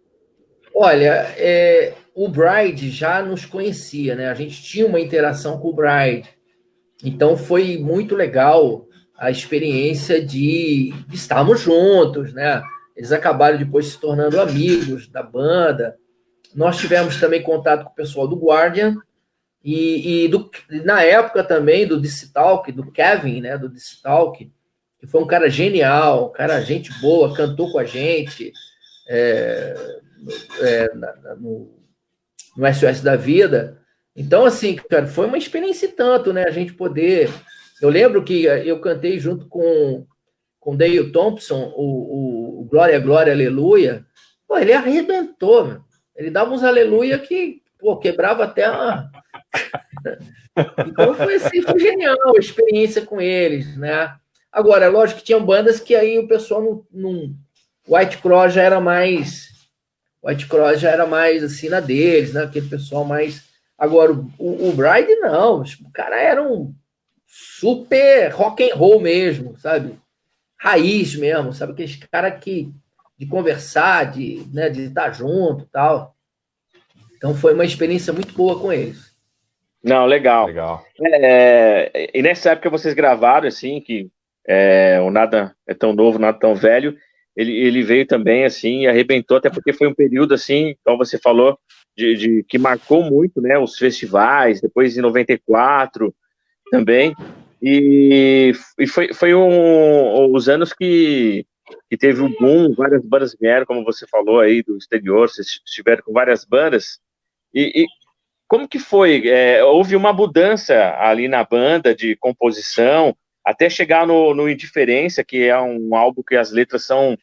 Olha, é, o Bride já nos conhecia, né? A gente tinha uma interação com o Bride. Então foi muito legal a experiência de, estarmos juntos, né? Eles acabaram depois se tornando amigos da banda. Nós tivemos também contato com o pessoal do Guardian e, e do, na época também do Distalk, do Kevin, né, do Distalk, que foi um cara genial, um cara gente boa, cantou com a gente é, é, no, no SOS da Vida. Então, assim, cara, foi uma experiência tanto, né? A gente poder. Eu lembro que eu cantei junto com com Dale Thompson, o, o Glória, Glória, Aleluia, pô, ele arrebentou, meu. Ele dava uns aleluia que, pô, quebrava até a... [LAUGHS] então foi assim, foi genial a experiência com eles, né? Agora, lógico que tinham bandas que aí o pessoal não, não... White Cross já era mais White Cross já era mais assim na deles, né? Aquele pessoal mais. Agora, o, o Bride não, o cara era um super rock and roll mesmo, sabe? raiz mesmo, sabe? Aqueles cara que de conversar, de, né, de estar junto tal. Então foi uma experiência muito boa com eles. Não, legal. legal. É, e nessa época vocês gravaram, assim, que é, o Nada é tão novo, nada tão velho, ele, ele veio também, assim, e arrebentou, até porque foi um período, assim, como você falou, de, de que marcou muito, né, os festivais, depois em 94 também, e, e foi, foi um, os anos que, que teve um boom, várias bandas vieram, como você falou aí, do exterior, vocês estiveram com várias bandas. E, e como que foi? É, houve uma mudança ali na banda de composição, até chegar no, no Indiferença, que é um álbum que as letras são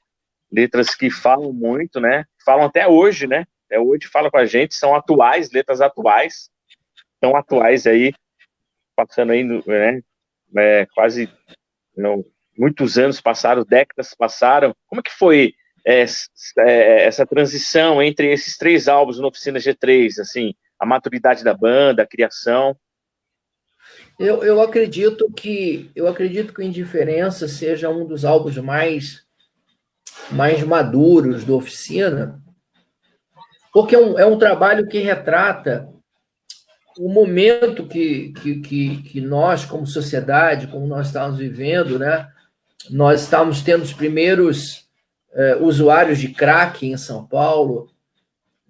letras que falam muito, né? Falam até hoje, né? Até hoje fala com a gente, são atuais, letras atuais, tão atuais aí, passando aí, né? é, quase não, muitos anos passaram, décadas passaram. Como é que foi é, é, essa transição entre esses três álbuns no Oficina G3, assim, a maturidade da banda, a criação? Eu, eu acredito que eu acredito que o Indiferença seja um dos álbuns mais mais maduros do Oficina, porque é um, é um trabalho que retrata o momento que, que, que, que, nós, como sociedade, como nós estávamos vivendo, né? Nós estávamos tendo os primeiros eh, usuários de crack em São Paulo,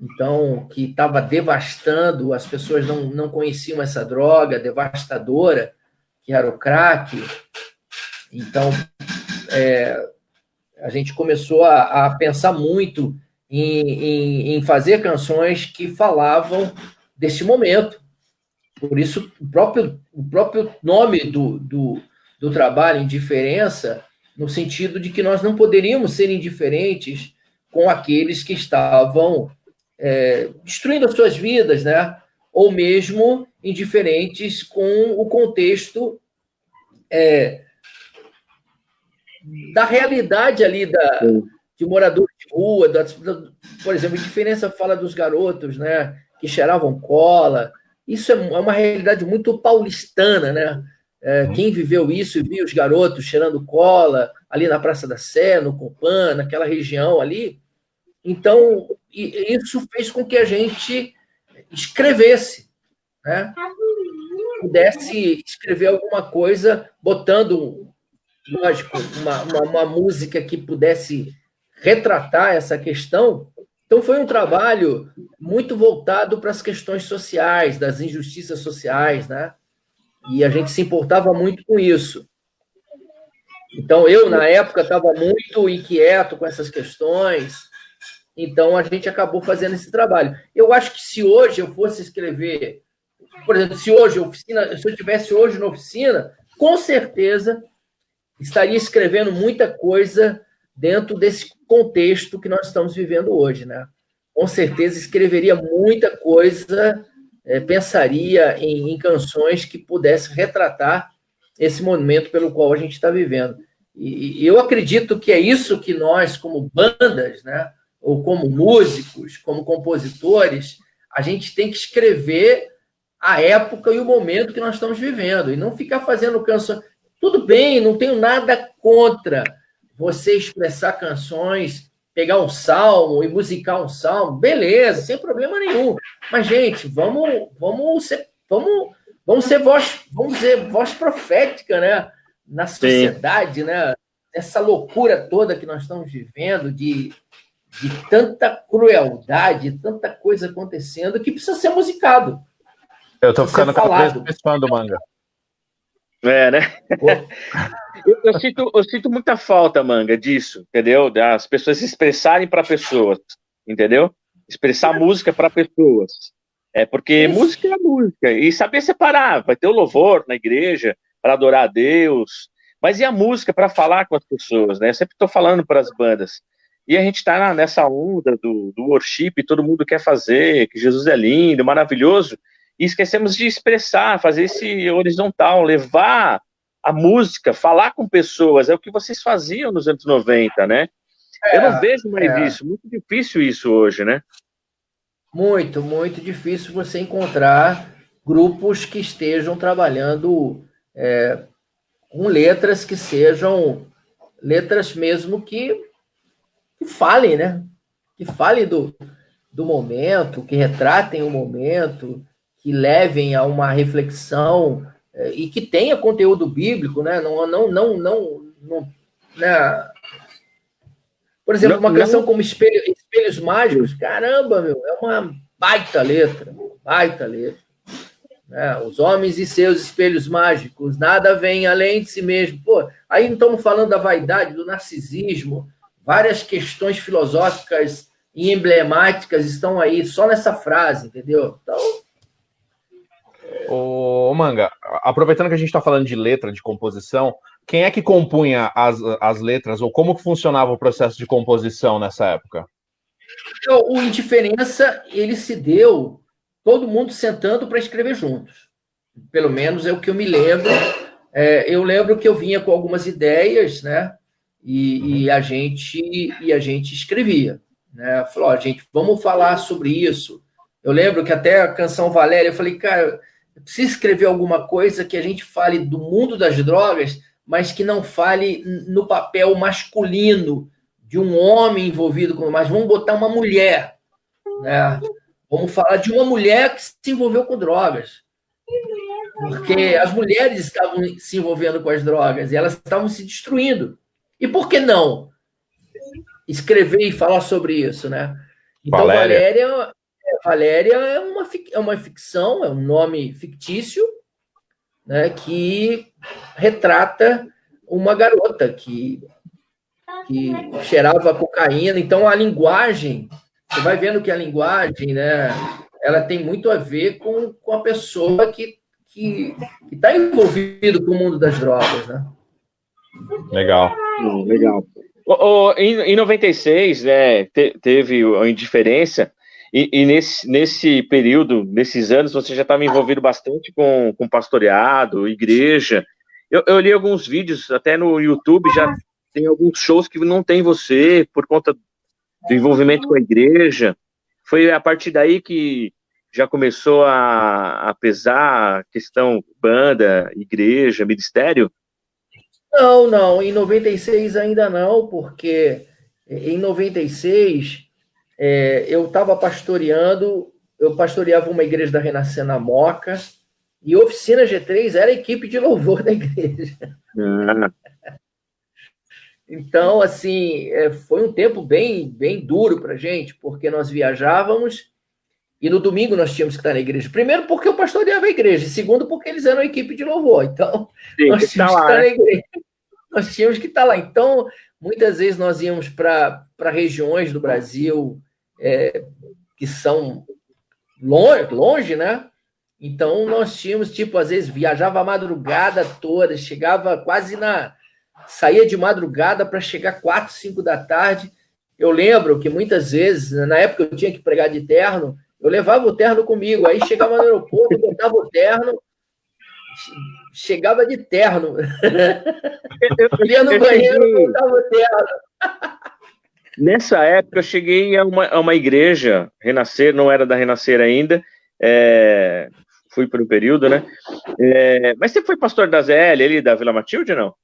então, que estava devastando, as pessoas não, não conheciam essa droga devastadora, que era o crack. Então, é, a gente começou a, a pensar muito em, em, em, fazer canções que falavam desse momento. Por isso, o próprio, o próprio nome do, do, do trabalho, Indiferença, no sentido de que nós não poderíamos ser indiferentes com aqueles que estavam é, destruindo as suas vidas, né? ou mesmo indiferentes com o contexto é, da realidade ali da, de moradores de rua, da, da, por exemplo, a diferença fala dos garotos né, que cheiravam cola. Isso é, é uma realidade muito paulistana, né? É, uhum. quem viveu isso e viu os garotos cheirando cola ali na Praça da Sé, no Copan, naquela região ali. Então, isso fez com que a gente escrevesse, né? pudesse escrever alguma coisa, botando, lógico, uma, uma, uma música que pudesse retratar essa questão. Então, foi um trabalho muito voltado para as questões sociais, das injustiças sociais, né? E a gente se importava muito com isso. Então, eu, na época, estava muito inquieto com essas questões. Então, a gente acabou fazendo esse trabalho. Eu acho que se hoje eu fosse escrever, por exemplo, se hoje oficina, se eu tivesse hoje na oficina, com certeza estaria escrevendo muita coisa dentro desse contexto que nós estamos vivendo hoje, né? Com certeza escreveria muita coisa é, pensaria em, em, canções que pudessem retratar esse momento pelo qual a gente está vivendo. E, e, eu acredito que é isso que nós, como bandas, né, ou como músicos, como compositores, a gente tem que escrever a época e o momento que nós estamos vivendo, e não ficar fazendo canções. Tudo bem, não tenho nada contra você expressar canções pegar um salmo e musicar um salmo, beleza, sem problema nenhum. Mas, gente, vamos, vamos ser, vamos, vamos ser voz, vamos dizer, voz profética, né? Na sociedade, Sim. né? Essa loucura toda que nós estamos vivendo de, de tanta crueldade, tanta coisa acontecendo que precisa ser musicado. Eu tô ficando cada vez mais fã do manga. É, né? eu, eu, sinto, eu sinto muita falta, manga, disso, entendeu? Das pessoas se expressarem para pessoas, entendeu? Expressar música para pessoas. É porque Isso. música é música. E saber separar. Vai ter o louvor na igreja para adorar a Deus. Mas e a música para falar com as pessoas, né? Eu sempre estou falando para as bandas. E a gente está nessa onda do, do worship, todo mundo quer fazer, que Jesus é lindo, maravilhoso e esquecemos de expressar, fazer esse horizontal, levar a música, falar com pessoas, é o que vocês faziam nos anos 90, né? É, Eu não vejo mais é. isso, muito difícil isso hoje, né? Muito, muito difícil você encontrar grupos que estejam trabalhando é, com letras que sejam letras mesmo que, que falem, né? Que falem do, do momento, que retratem o momento, que levem a uma reflexão é, e que tenha conteúdo bíblico, né? Não, não, não, não, não né? Por exemplo, uma canção como Espelho, Espelhos Mágicos, caramba, meu, é uma baita letra, baita letra. Né? Os homens e seus espelhos mágicos, nada vem além de si mesmo. Pô, aí não estamos falando da vaidade, do narcisismo, várias questões filosóficas e emblemáticas estão aí só nessa frase, entendeu? Então, Ô, Manga, aproveitando que a gente está falando de letra, de composição, quem é que compunha as, as letras ou como funcionava o processo de composição nessa época? Então, o Indiferença, ele se deu todo mundo sentando para escrever juntos. Pelo menos é o que eu me lembro. É, eu lembro que eu vinha com algumas ideias, né? E, e a gente e a gente escrevia, né? Falou, ó, gente, vamos falar sobre isso. Eu lembro que até a canção Valéria, eu falei, cara, precisa escrever alguma coisa que a gente fale do mundo das drogas, mas que não fale no papel masculino de um homem envolvido com, mas vamos botar uma mulher, né? Vamos falar de uma mulher que se envolveu com drogas. Porque as mulheres estavam se envolvendo com as drogas e elas estavam se destruindo. E por que não escrever e falar sobre isso, né? Então, Valéria, Valéria, Valéria é, uma, é uma ficção, é um nome fictício, né, que retrata uma garota que, que cheirava cocaína. Então, a linguagem, você vai vendo que a linguagem, né, ela tem muito a ver com, com a pessoa que que está envolvido com o mundo das drogas, né? Legal. legal. O, o, em, em 96, né, te, teve a indiferença, e, e, nesse, nesse período, nesses anos, você já estava envolvido bastante com, com pastoreado, igreja. Eu, eu li alguns vídeos, até no YouTube, já tem alguns shows que não tem você, por conta do envolvimento com a igreja. Foi a partir daí que já começou a, a pesar a questão banda, igreja, ministério? Não, não, em 96 ainda não, porque em 96 é, eu estava pastoreando, eu pastoreava uma igreja da Renascer na Moca, e Oficina G3 era a equipe de louvor [LAUGHS] da igreja. Ah. Então, assim, é, foi um tempo bem, bem duro para gente, porque nós viajávamos e no domingo nós tínhamos que estar na igreja. Primeiro, porque eu pastoreava a igreja. E segundo, porque eles eram a equipe de louvor. Então, Sim, nós tínhamos que, tá que estar na né? igreja. Nós tínhamos que estar lá. Então, muitas vezes nós íamos para regiões do Brasil é, que são longe, longe, né? Então, nós tínhamos, tipo, às vezes viajava a madrugada toda, chegava quase na. saía de madrugada para chegar quatro, cinco da tarde. Eu lembro que muitas vezes, na época eu tinha que pregar de terno, eu levava o terno comigo, aí chegava no aeroporto, botava o terno, chegava de terno. Eu ia no banheiro e botava o terno. Nessa época, eu cheguei a uma, a uma igreja, Renascer, não era da Renascer ainda, é, fui por um período, né? É, mas você foi pastor da ZL ali, da Vila Matilde, não?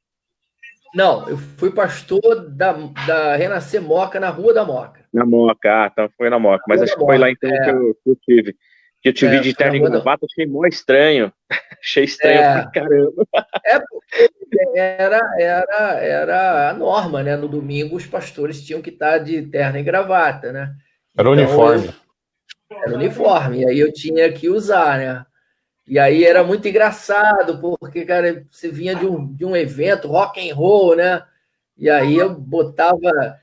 Não, eu fui pastor da, da Renascer Moca, na Rua da Moca. Na Moca, ah, então foi na Moca. Mas acho que foi lá então é. que, eu, que eu tive. Que eu te é, vi de terno e gravata, achei mó estranho. [LAUGHS] achei estranho é. pra caramba. É porque era, era, era a norma, né? No domingo os pastores tinham que estar de terno e gravata, né? Era então, uniforme. Eu, era uniforme, e aí eu tinha que usar, né? E aí era muito engraçado, porque, cara, você vinha de um, de um evento, rock and roll, né? E aí eu botava,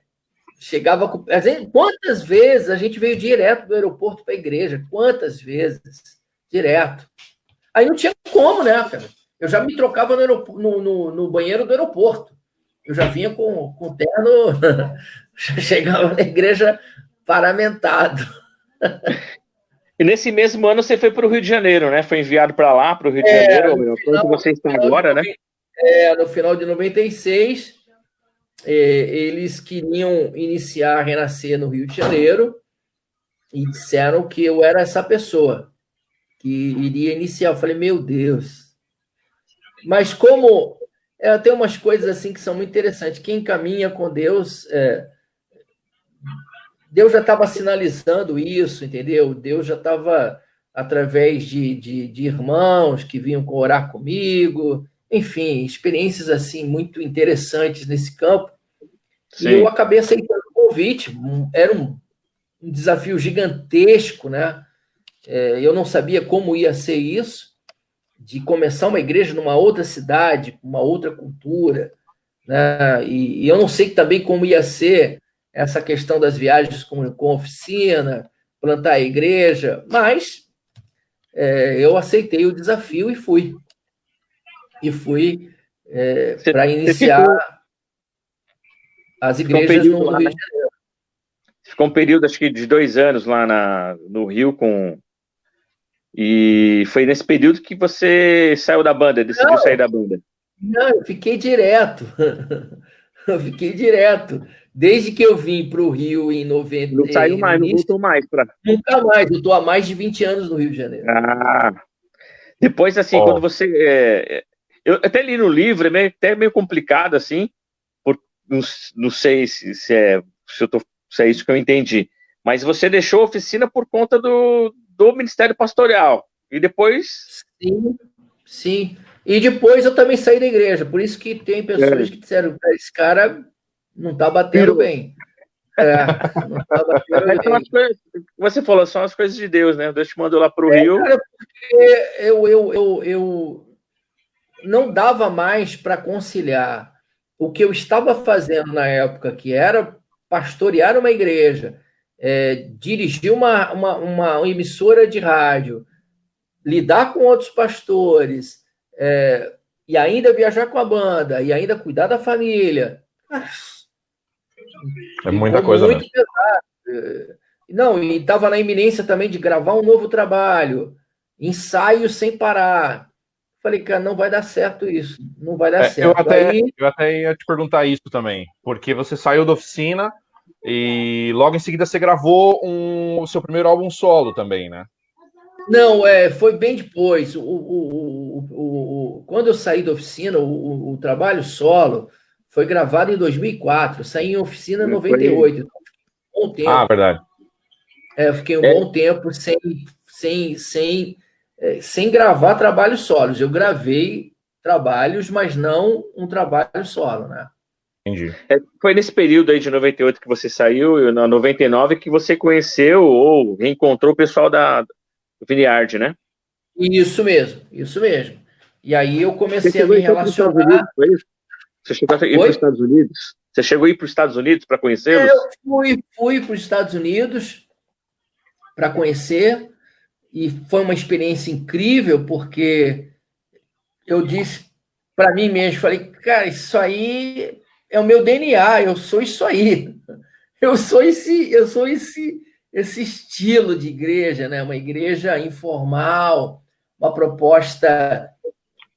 chegava com. Quantas vezes a gente veio direto do aeroporto para a igreja? Quantas vezes? Direto. Aí não tinha como, né, cara? Eu já me trocava no, no, no, no banheiro do aeroporto. Eu já vinha com, com terno, [LAUGHS] chegava na igreja paramentado. [LAUGHS] E nesse mesmo ano você foi para o Rio de Janeiro, né? Foi enviado para lá, para o Rio de é, Janeiro, onde você está agora, né? É, no final de 96, é, eles queriam iniciar a Renascer no Rio de Janeiro e disseram que eu era essa pessoa que iria iniciar. Eu falei, meu Deus. Mas como é, tem umas coisas assim que são muito interessantes. Quem caminha com Deus é, Deus já estava sinalizando isso, entendeu? Deus já estava, através de, de, de, irmãos que vinham orar comigo, enfim, experiências assim muito interessantes nesse campo. Sim. E eu acabei aceitando o convite. Era um, um desafio gigantesco, né? É, eu não sabia como ia ser isso, de começar uma igreja numa outra cidade, uma outra cultura, né? E, e eu não sei também como ia ser essa questão das viagens com, com oficina, plantar a igreja, mas é, eu aceitei o desafio e fui. E fui é, para iniciar as igrejas um no, Rio de Janeiro. Ficou um período, acho que de dois anos lá na, no Rio com. E foi nesse período que você saiu da banda, decidiu não, sair da banda. Não, eu fiquei direto. [LAUGHS] eu fiquei direto. Desde que eu vim para o Rio em 90. Não saiu mais, não voltou mais para. Nunca mais, eu estou há mais de 20 anos no Rio de Janeiro. Ah. Depois, assim, oh. quando você. É, é, eu até li no livro, é meio, até meio complicado, assim, por, não, não sei se, se, é, se, eu tô, se é isso que eu entendi. Mas você deixou a oficina por conta do, do Ministério Pastoral. E depois. Sim, sim. E depois eu também saí da igreja. Por isso que tem pessoas é. que disseram: esse cara não está batendo bem. É, não tá batendo [LAUGHS] bem. você falou, são as coisas de Deus, né? Deus te mandou lá para o é, Rio. Cara, eu, eu, eu, eu não dava mais para conciliar o que eu estava fazendo na época, que era pastorear uma igreja, é, dirigir uma, uma, uma, emissora de rádio, lidar com outros pastores, é, e ainda viajar com a banda, e ainda cuidar da família. É muita coisa, muito pesado. Não, e estava na iminência também de gravar um novo trabalho, ensaio sem parar. Falei, cara, não vai dar certo isso. Não vai dar é, certo. Eu até, Aí... eu até ia te perguntar isso também. Porque você saiu da oficina e logo em seguida você gravou um, o seu primeiro álbum solo também, né? Não, é, foi bem depois. O, o, o, o quando eu saí da oficina, o, trabalho solo foi gravado em 2004. Saí em oficina em 98. Então, um bom tempo. Ah, verdade. É, eu fiquei um é. bom tempo sem, sem, sem é, sem gravar trabalhos solos. Eu gravei trabalhos, mas não um trabalho solo, né? Entendi. É, foi nesse período aí de 98 que você saiu, e na 99 que você conheceu ou reencontrou o pessoal da Vineyard, né? Isso mesmo, isso mesmo. E aí eu comecei a me relacionar. Unidos, você chegou a ir para os Estados Unidos? Você chegou a ir para os Estados Unidos para conhecê-los? Eu fui, fui para os Estados Unidos para conhecer e foi uma experiência incrível, porque eu disse para mim mesmo, falei, cara, isso aí é o meu DNA, eu sou isso aí. [LAUGHS] Eu sou esse, eu sou esse esse estilo de igreja, né? Uma igreja informal, uma proposta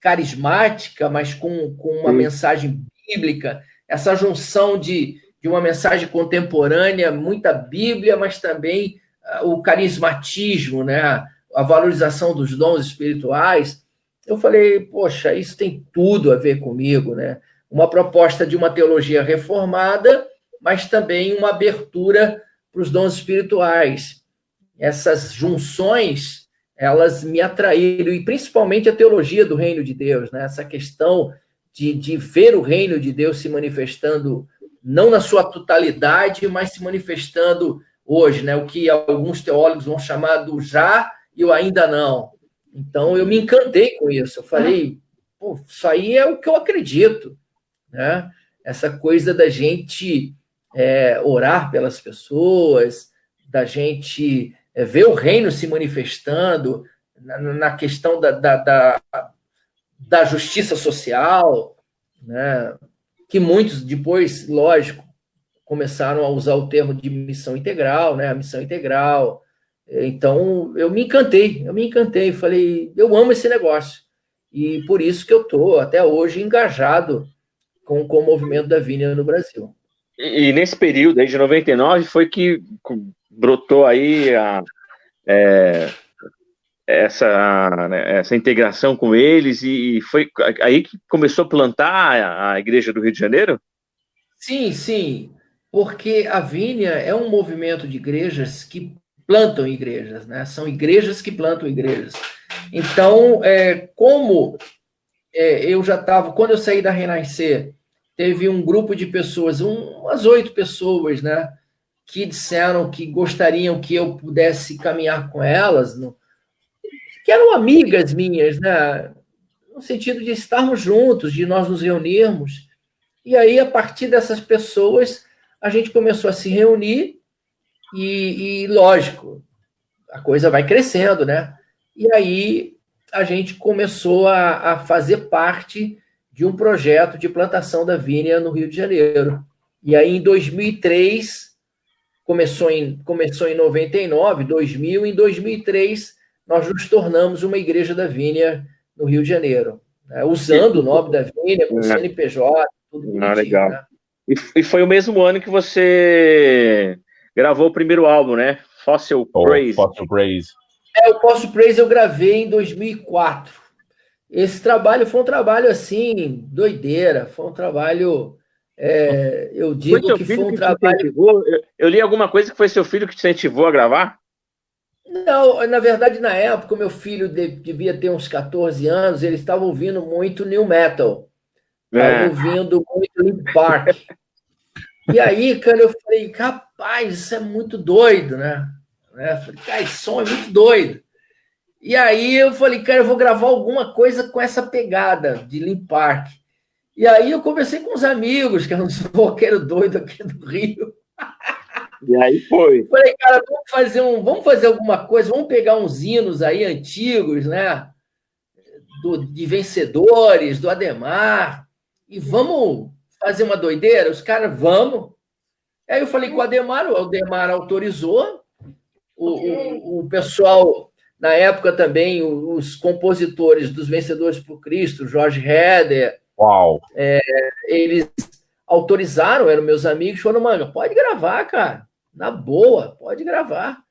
carismática, mas com, com uma Sim. mensagem bíblica, essa junção de, de uma mensagem contemporânea, muita Bíblia, mas também o carismatismo, né? a valorização dos dons espirituais, eu falei, poxa, isso tem tudo a ver comigo, né? Uma proposta de uma teologia reformada, mas também uma abertura para os dons espirituais. Essas junções, elas me atraíram, e principalmente a teologia do reino de Deus, né? Essa questão de, de ver o reino de Deus se manifestando, não na sua totalidade, mas se manifestando hoje, né? O que alguns teólogos vão chamar do já e eu ainda não. Então eu me encantei com isso. Eu falei, Pô, isso aí é o que eu acredito, né? Essa coisa da gente é, orar pelas pessoas, da gente é, ver o reino se manifestando na, na questão da, da, da, da justiça social, né? que muitos depois, lógico, começaram a usar o termo de missão integral, né? A missão integral. Então, eu me encantei, eu me encantei, falei, eu amo esse negócio. E por isso que eu estou até hoje engajado com, com o movimento da Vinha no Brasil. E, e nesse período aí de 99 foi que brotou aí a, é, essa, né, essa integração com eles e foi aí que começou a plantar a, a Igreja do Rio de Janeiro? Sim, sim porque a Vinha é um movimento de igrejas que plantam igrejas, né? São igrejas que plantam igrejas. Então, é, como é, eu já estava, quando eu saí da Renascer, teve um grupo de pessoas, um, umas oito pessoas, né? Que disseram que gostariam que eu pudesse caminhar com elas, no, que eram amigas minhas, né? No sentido de estarmos juntos, de nós nos reunirmos. E aí, a partir dessas pessoas, a gente começou a se reunir e, e, lógico, a coisa vai crescendo, né? E aí a gente começou a, a fazer parte de um projeto de plantação da vinha no Rio de Janeiro. E aí em 2003 começou em começou em 99, 2000, em 2003 nós nos tornamos uma igreja da vinha no Rio de Janeiro, né? usando o nome da vinha, com CNPJ, tudo ah, legal. Né? E, e, foi o mesmo ano que você gravou o primeiro álbum, né? Fossil oh, Praise. Fossil Praise. É, o Fossil Praise eu gravei em 2004. Esse trabalho foi um trabalho assim, doideira. Foi um trabalho É, eu digo que foi um trabalho. Eu, eu, li alguma coisa que foi seu filho que te incentivou a gravar? Não, na verdade, na época, meu filho devia ter uns 14 anos, ele estava ouvindo muito new metal. Estava é. ouvindo muito Limp Park. e aí, cara, eu falei, rapaz, isso é muito doido, né? né? Falei, cara, esse som é muito doido. E aí eu falei, cara, eu vou gravar alguma coisa com essa pegada de Limp Park. E aí eu conversei com os amigos, que eram uns [LAUGHS] roqueiros doidos aqui do Rio. E aí foi. Falei, cara, vamos fazer, um, vamos fazer alguma coisa, vamos pegar uns hinos aí antigos, né? Do, de vencedores, do Ademar, e vamos fazer uma doideira? Os caras, vamos. Aí eu falei com o Ademar, o Ademar autorizou, o, o, o pessoal, na época também, os compositores dos Vencedores por Cristo, Jorge Heder, Uau. É, eles autorizaram, eram meus amigos, falaram, mano, pode gravar, cara. Na boa, pode gravar.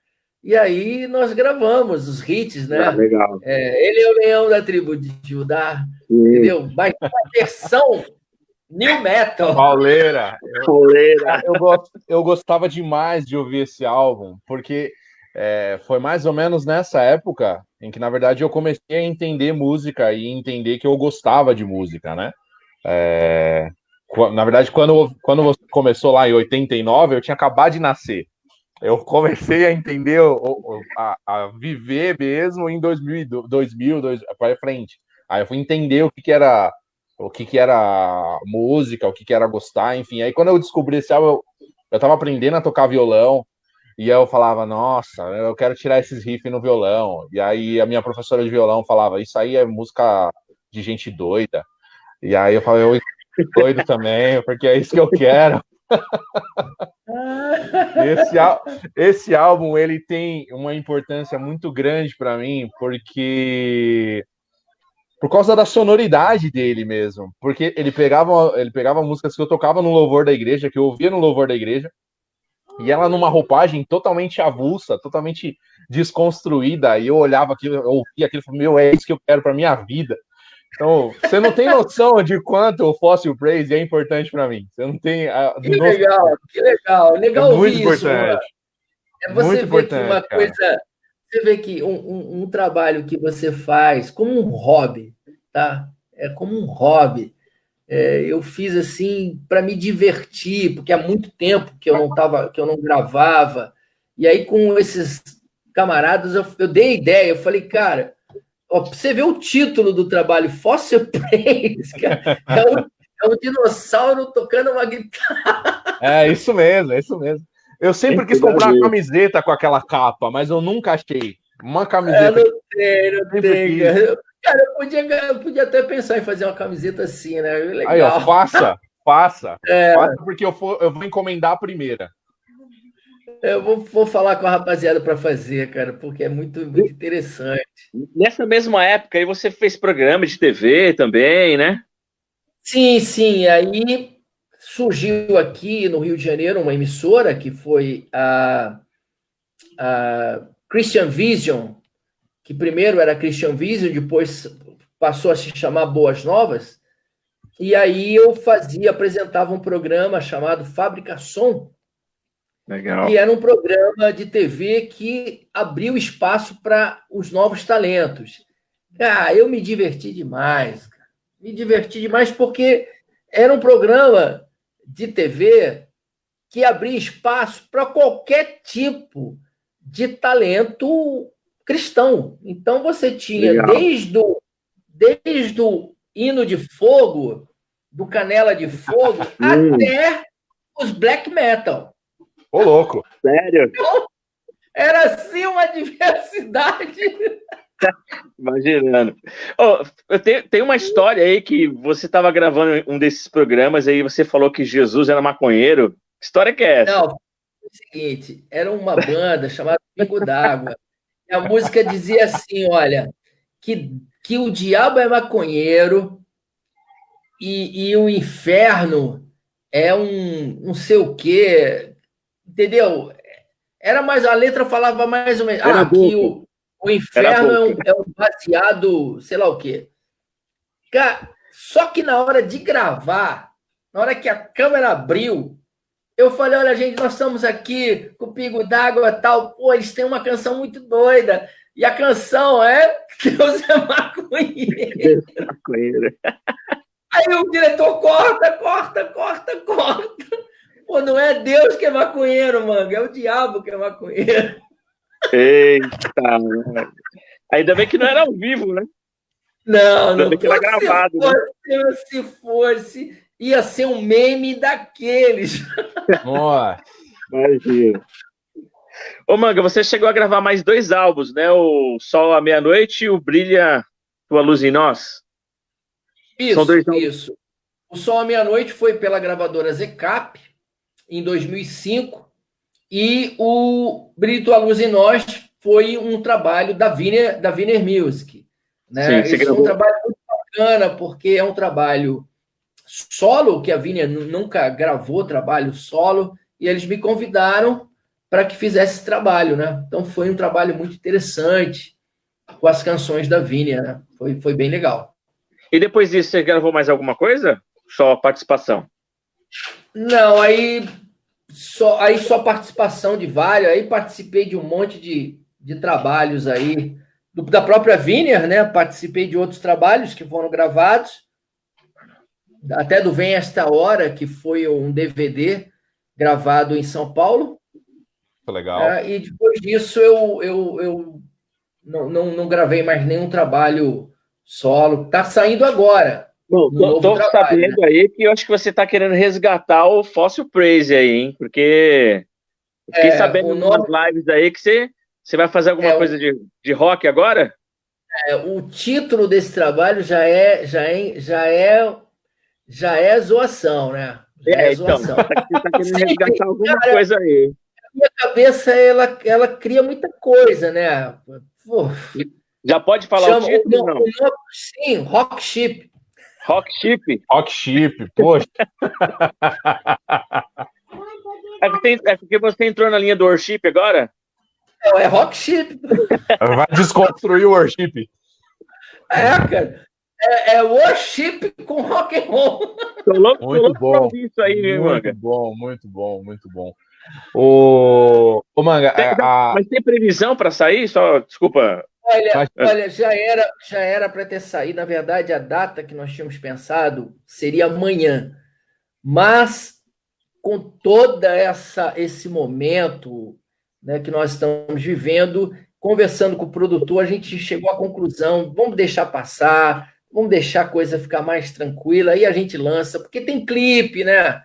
E aí nós gravamos os hits, né? Ah, legal. É, ele é o leão da tribo de Judá, Sim. entendeu? Mas uma versão new metal. Pauleira. Pauleira. Eu, eu, eu gostava demais de ouvir esse álbum, porque é, foi mais ou menos nessa época em que, na verdade, eu comecei a entender música e entender que eu gostava de música, né? É, na verdade, quando, quando você começou lá em 89, eu tinha acabado de nascer. Eu comecei a entender, a, a viver mesmo em 2000, 2000 para frente. Aí eu fui entender o que, que era o que, que era música, o que, que era gostar, enfim. Aí quando eu descobri esse álbum, eu, eu tava aprendendo a tocar violão, e eu falava, nossa, eu quero tirar esses riffs no violão. E aí a minha professora de violão falava, isso aí é música de gente doida. E aí eu falei, eu doido também, porque é isso que eu quero. Esse, esse álbum ele tem uma importância muito grande para mim, porque por causa da sonoridade dele mesmo, porque ele pegava ele pegava músicas que eu tocava no louvor da igreja, que eu ouvia no louvor da igreja, e ela numa roupagem totalmente avulsa, totalmente desconstruída. E eu olhava aquilo, eu ouvia aquilo e falei, meu, é isso que eu quero para minha vida. Então, você não tem noção de quanto o Fossil Praise é importante para mim. Você não tem. A, que legal, que legal. Legal é muito importante. Isso, é você muito ver que uma cara. coisa. Você vê que um, um, um trabalho que você faz como um hobby, tá? É como um hobby é, eu fiz assim para me divertir, porque há muito tempo que eu não tava, que eu não gravava. E aí com esses camaradas eu, eu dei ideia, eu falei, cara, ó, você vê o título do trabalho, Fossil [LAUGHS] Praise, cara, é, um, é um dinossauro tocando uma guitarra. É isso mesmo, é isso mesmo. Eu sempre quis comprar uma camiseta com aquela capa, mas eu nunca achei uma camiseta. Eu não tenho, não tenho. Cara, eu podia, eu podia até pensar em fazer uma camiseta assim, né? Legal. Aí, ó, faça, faça. É. Faça porque eu, for, eu vou encomendar a primeira. Eu vou, vou falar com a rapaziada para fazer, cara, porque é muito, muito interessante. Nessa mesma época aí você fez programa de TV também, né? Sim, sim. Aí surgiu aqui no Rio de Janeiro uma emissora que foi a, a Christian Vision, que primeiro era Christian Vision, depois passou a se chamar Boas Novas. E aí eu fazia, apresentava um programa chamado Fábrica Som. Legal. E era um programa de TV que abriu espaço para os novos talentos. Ah, eu me diverti demais. Cara. Me diverti demais porque era um programa de TV que abria espaço para qualquer tipo de talento cristão. Então você tinha desde o, desde o hino de fogo, do canela de fogo, [LAUGHS] hum. até os black metal. Ô, louco! Sério? Então, era assim uma diversidade. Imaginando. Oh, eu tenho, tem uma história aí que você estava gravando um desses programas aí você falou que Jesus era maconheiro. Que história que é essa? Não, é o seguinte, era uma banda chamada Pico d'Água a música dizia assim: olha, que, que o diabo é maconheiro e, e o inferno é um não sei o quê, entendeu? Era mais, a letra falava mais ou menos. ah, que o, o inferno é um, é um baseado, sei lá o quê. Cara, só que na hora de gravar, Na hora que a câmera abriu, eu falei, olha, gente, nós estamos aqui com o Pingo d'Água e tal. Pô, eles têm uma canção muito doida. E a canção é [LAUGHS] Deus é maconheiro. maconheiro. Aí o diretor corta, corta, corta, corta. Pô, não é Deus que é maconheiro, mano. É o diabo que é maconheiro. Eita, Ainda bem que não era ao vivo, né? Não, Ainda não. Bem que era gravado. Se fosse, né? se fosse, ia ser um meme daqueles. Nossa. Imagina. Ô, Manga, você chegou a gravar mais dois álbuns, né? O Sol à Meia-Noite e o Brilha Tua Luz em Nós. Isso, São dois isso. O Sol à Meia-Noite foi pela gravadora Zecap, em 2005, e o Brilha Tua Luz em Nós foi um trabalho da Wiener, da Wiener Music. Né? Sim, Isso é um trabalho muito bacana, porque é um trabalho solo, que a Wiener nunca gravou trabalho solo, e eles me convidaram para que fizesse esse trabalho, né? Então foi um trabalho muito interessante com as canções da Vini, né? Foi, foi bem legal. E depois disso, você gravou mais alguma coisa? Só participação? Não, aí só, aí só participação de vários, aí participei de um monte de, de trabalhos aí, do, da própria Viner, né? Participei de outros trabalhos que foram gravados, até do Vem Esta Hora, que foi um DVD gravado em São Paulo, legal. É, e depois disso eu, eu, eu não, não, não, gravei mais nenhum trabalho solo. Tá saindo agora. Bom, tô, tô trabalho, sabendo né? aí que eu acho que você está querendo resgatar o Fossil Praise aí, hein? Porque fiquei é, sabendo nome... nas lives aí que você, você vai fazer alguma é, coisa de, de rock agora? É, o título desse trabalho já é já é já é já é zoação, né? Já é, é então, zoação. Então, você tá querendo [LAUGHS] resgatar alguma cara, coisa aí minha cabeça ela, ela cria muita coisa, né? Pô, Já pode falar chama, o título? não? sim, Rock Ship. Rock Ship? Rock Ship, poxa. é, porque é porque você entrou na linha do worship agora? Não, é Rock Ship. Vai desconstruir o worship. É, cara. É, é worship com rock and roll. Tô louco, muito tô louco bom. isso aí, muito manga. bom, muito bom, muito bom. O, o Manga. Tem, a... Mas tem previsão para sair? Só, desculpa. Olha, olha, já era já era para ter saído. Na verdade, a data que nós tínhamos pensado seria amanhã. Mas com toda essa esse momento né, que nós estamos vivendo, conversando com o produtor, a gente chegou à conclusão: vamos deixar passar, vamos deixar a coisa ficar mais tranquila, aí a gente lança, porque tem clipe, né?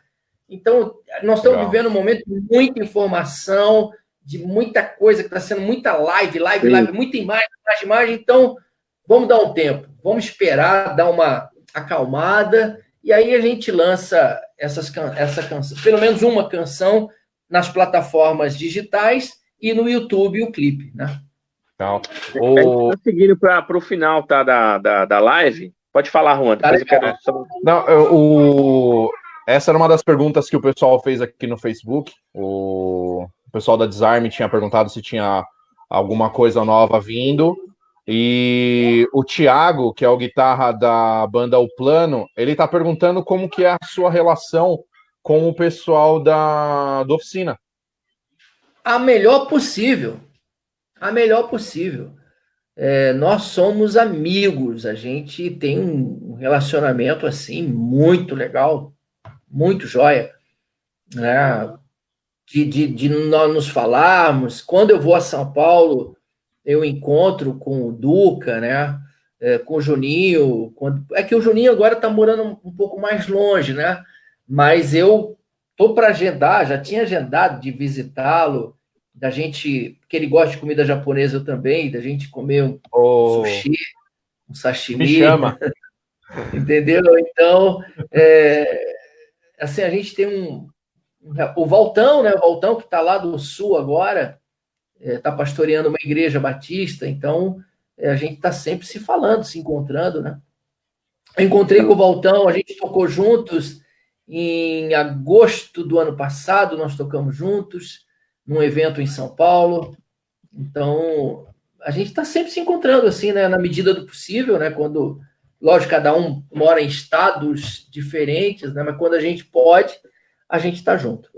Então, nós estamos Legal. vivendo um momento de muita informação, de muita coisa, que está sendo muita live, live, Sim. live, muita imagem, imagem, imagem. Então, vamos dar um tempo, vamos esperar, dar uma acalmada, e aí a gente lança essas, essa canção, pelo menos uma canção nas plataformas digitais e no YouTube o clipe, né? Então, o... Tá seguindo para o final tá, da, da, da live, pode falar, Juan. Tá quero... Não, o, essa era uma das perguntas que o pessoal fez aqui no Facebook. O, pessoal da Desarme tinha perguntado se tinha alguma coisa nova vindo. E o Thiago, que é o guitarra da banda O Plano, ele está perguntando como que é a sua relação com o pessoal da, da oficina. A melhor possível. A melhor possível. É, nós somos amigos, a gente tem um relacionamento assim muito legal, muito joia, né? De, de, de nós nos falarmos. Quando eu vou a São Paulo, eu encontro com o Duca, né? É, com o Juninho. Quando... É que o Juninho agora está morando um pouco mais longe, né? Mas eu tô para agendar, já tinha agendado de visitá-lo, da gente, porque ele gosta de comida japonesa também, da gente comer um oh, sushi, um sashimi. Me chama. [LAUGHS] Entendeu? Então, é, assim, a gente tem um. O Valtão, né? O Valtão, que está lá do sul agora, está é, tá pastoreando uma igreja batista, então é, a gente está sempre se falando, se encontrando, né? Encontrei com o Valtão, a gente tocou juntos em agosto do ano passado, nós tocamos juntos num evento em São Paulo. Então, a gente está sempre se encontrando assim, né, na medida do possível, né, quando Lógico, cada um mora em estados diferentes, né? Mas quando a gente pode, a gente está junto.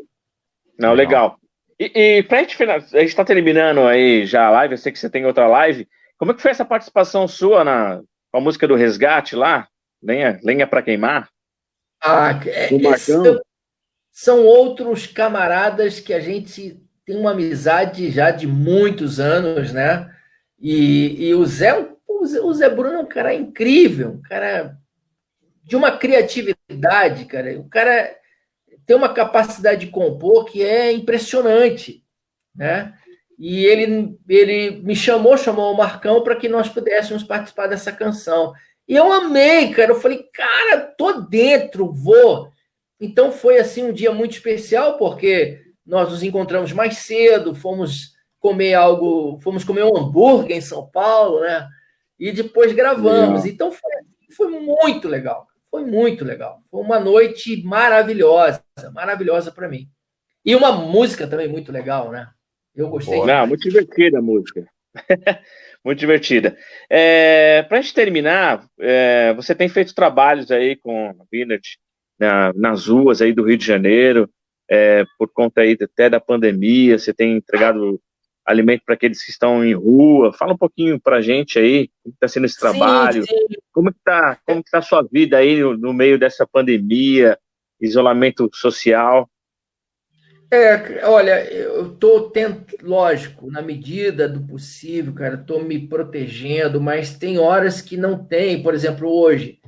Não, legal. E, e pra gente finalizar, a gente está terminando aí já a live, eu sei que você tem outra live. Como é que foi essa participação sua na com a música do Resgate lá? Lenha, lenha para queimar? Ah, é, são, são outros camaradas que a gente tem uma amizade já de muitos anos, né? E, e o Zé, o Zé Bruno é um cara incrível, um cara de uma criatividade, cara. O cara tem uma capacidade de compor que é impressionante, né? E ele, ele me chamou, chamou o Marcão para que nós pudéssemos participar dessa canção. E eu amei, cara. Eu falei, cara, tô dentro, vou. Então foi assim um dia muito especial, porque nós nos encontramos mais cedo, fomos comer algo, fomos comer um hambúrguer em São Paulo, né? E depois gravamos. Legal. Então foi, foi muito legal. Foi muito legal. Foi uma noite maravilhosa, maravilhosa para mim. E uma música também muito legal, né? Eu gostei. Não, muito divertida a música. [LAUGHS] muito divertida. É, para a gente terminar, é, você tem feito trabalhos aí com a Vinert na, nas ruas aí do Rio de Janeiro, é, por conta aí até da pandemia, você tem entregado alimento para aqueles que estão em rua. Fala um pouquinho para a gente aí, como está sendo esse trabalho, sim, sim. como está como que tá a sua vida aí no, no, meio dessa pandemia, isolamento social. É, olha, eu estou tendo, lógico, na medida do possível, cara, estou me protegendo, mas tem horas que não tem. Por exemplo, hoje,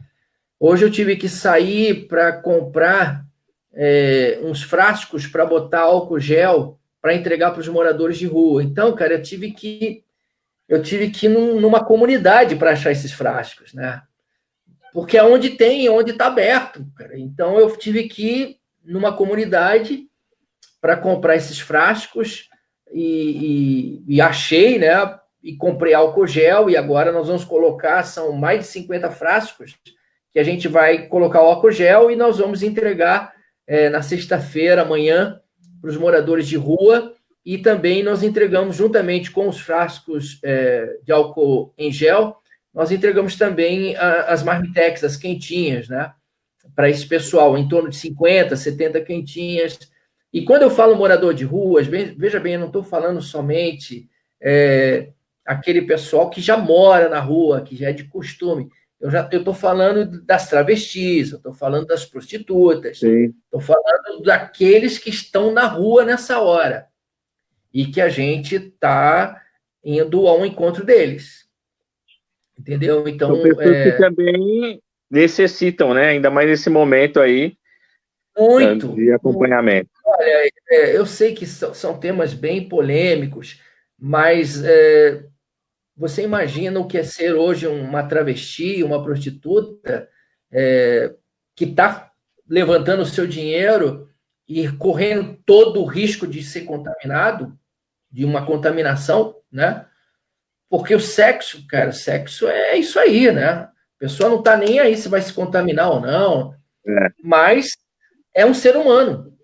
hoje eu tive que sair para comprar é, uns frascos para botar álcool gel para entregar para os moradores de rua. Então, cara, eu tive que eu tive que ir num, numa comunidade para achar esses frascos, né? Porque é onde tem, é onde está aberto, cara. Então eu tive que ir numa comunidade para comprar esses frascos e, e, e, achei, né? E comprei álcool gel e agora nós vamos colocar, são mais de 50 frascos que a gente vai colocar o álcool gel e nós vamos entregar é, na sexta-feira, amanhã, para os moradores de rua e também nós entregamos, juntamente com os frascos é, de álcool em gel, nós entregamos também a, as marmitex, as quentinhas, né? Para esse pessoal, em torno de 50, 70 quentinhas. E quando eu falo morador de ruas, veja bem, eu não estou falando somente é, aquele pessoal que já mora na rua, que já é de costume. Eu já estou falando das travestis, eu estou falando das prostitutas, estou falando daqueles que estão na rua nessa hora e que a gente está indo ao encontro deles. Entendeu? Então. São pessoas é... que também necessitam, né? Ainda mais nesse momento aí. Muito. De acompanhamento. Muito. Olha, é, eu sei que são, são, temas bem polêmicos, mas é, você imagina o que é ser hoje uma travesti, uma prostituta, é, que está levantando o seu dinheiro e correndo todo o risco de ser contaminado, de uma contaminação, né? Porque o sexo, cara, sexo é isso aí, né? A pessoa não está nem aí se vai se contaminar ou não, é. mas é um ser humano.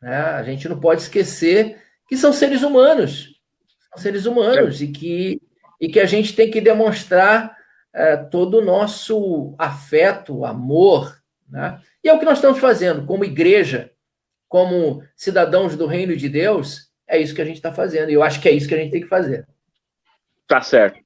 Né? A gente não pode esquecer que são seres humanos. São seres humanos é. e que e que a gente tem que demonstrar é, todo o nosso afeto, amor. Né? E é o que nós estamos fazendo como igreja, como cidadãos do reino de Deus, é isso que a gente está fazendo. E eu acho que é isso que a gente tem que fazer. Tá certo.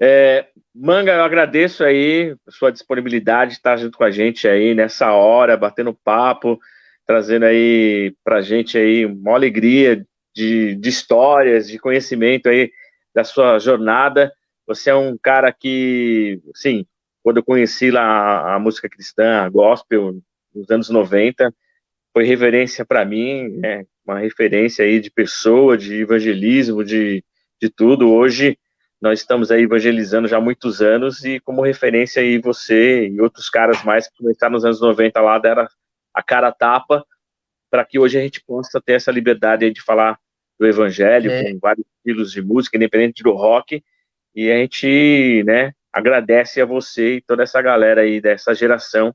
É, Manga, eu agradeço aí a sua disponibilidade de estar junto com a gente aí nessa hora, batendo papo, trazendo aí pra gente aí uma alegria de, de histórias, de conhecimento aí da sua jornada. Você é um cara que, sim, quando eu conheci lá a, música cristã, a gospel, nos anos 90, foi reverência para mim, né? uma referência aí de pessoa, de evangelismo, de, de tudo. Hoje nós estamos aí evangelizando já há muitos anos e como referência aí você e outros caras mais que começaram nos anos 90 lá, deram a cara tapa para que hoje a gente possa ter essa liberdade de falar do evangelho, é. com vários estilos de música, independente do rock. E a gente, né, agradece a você e toda essa galera aí dessa geração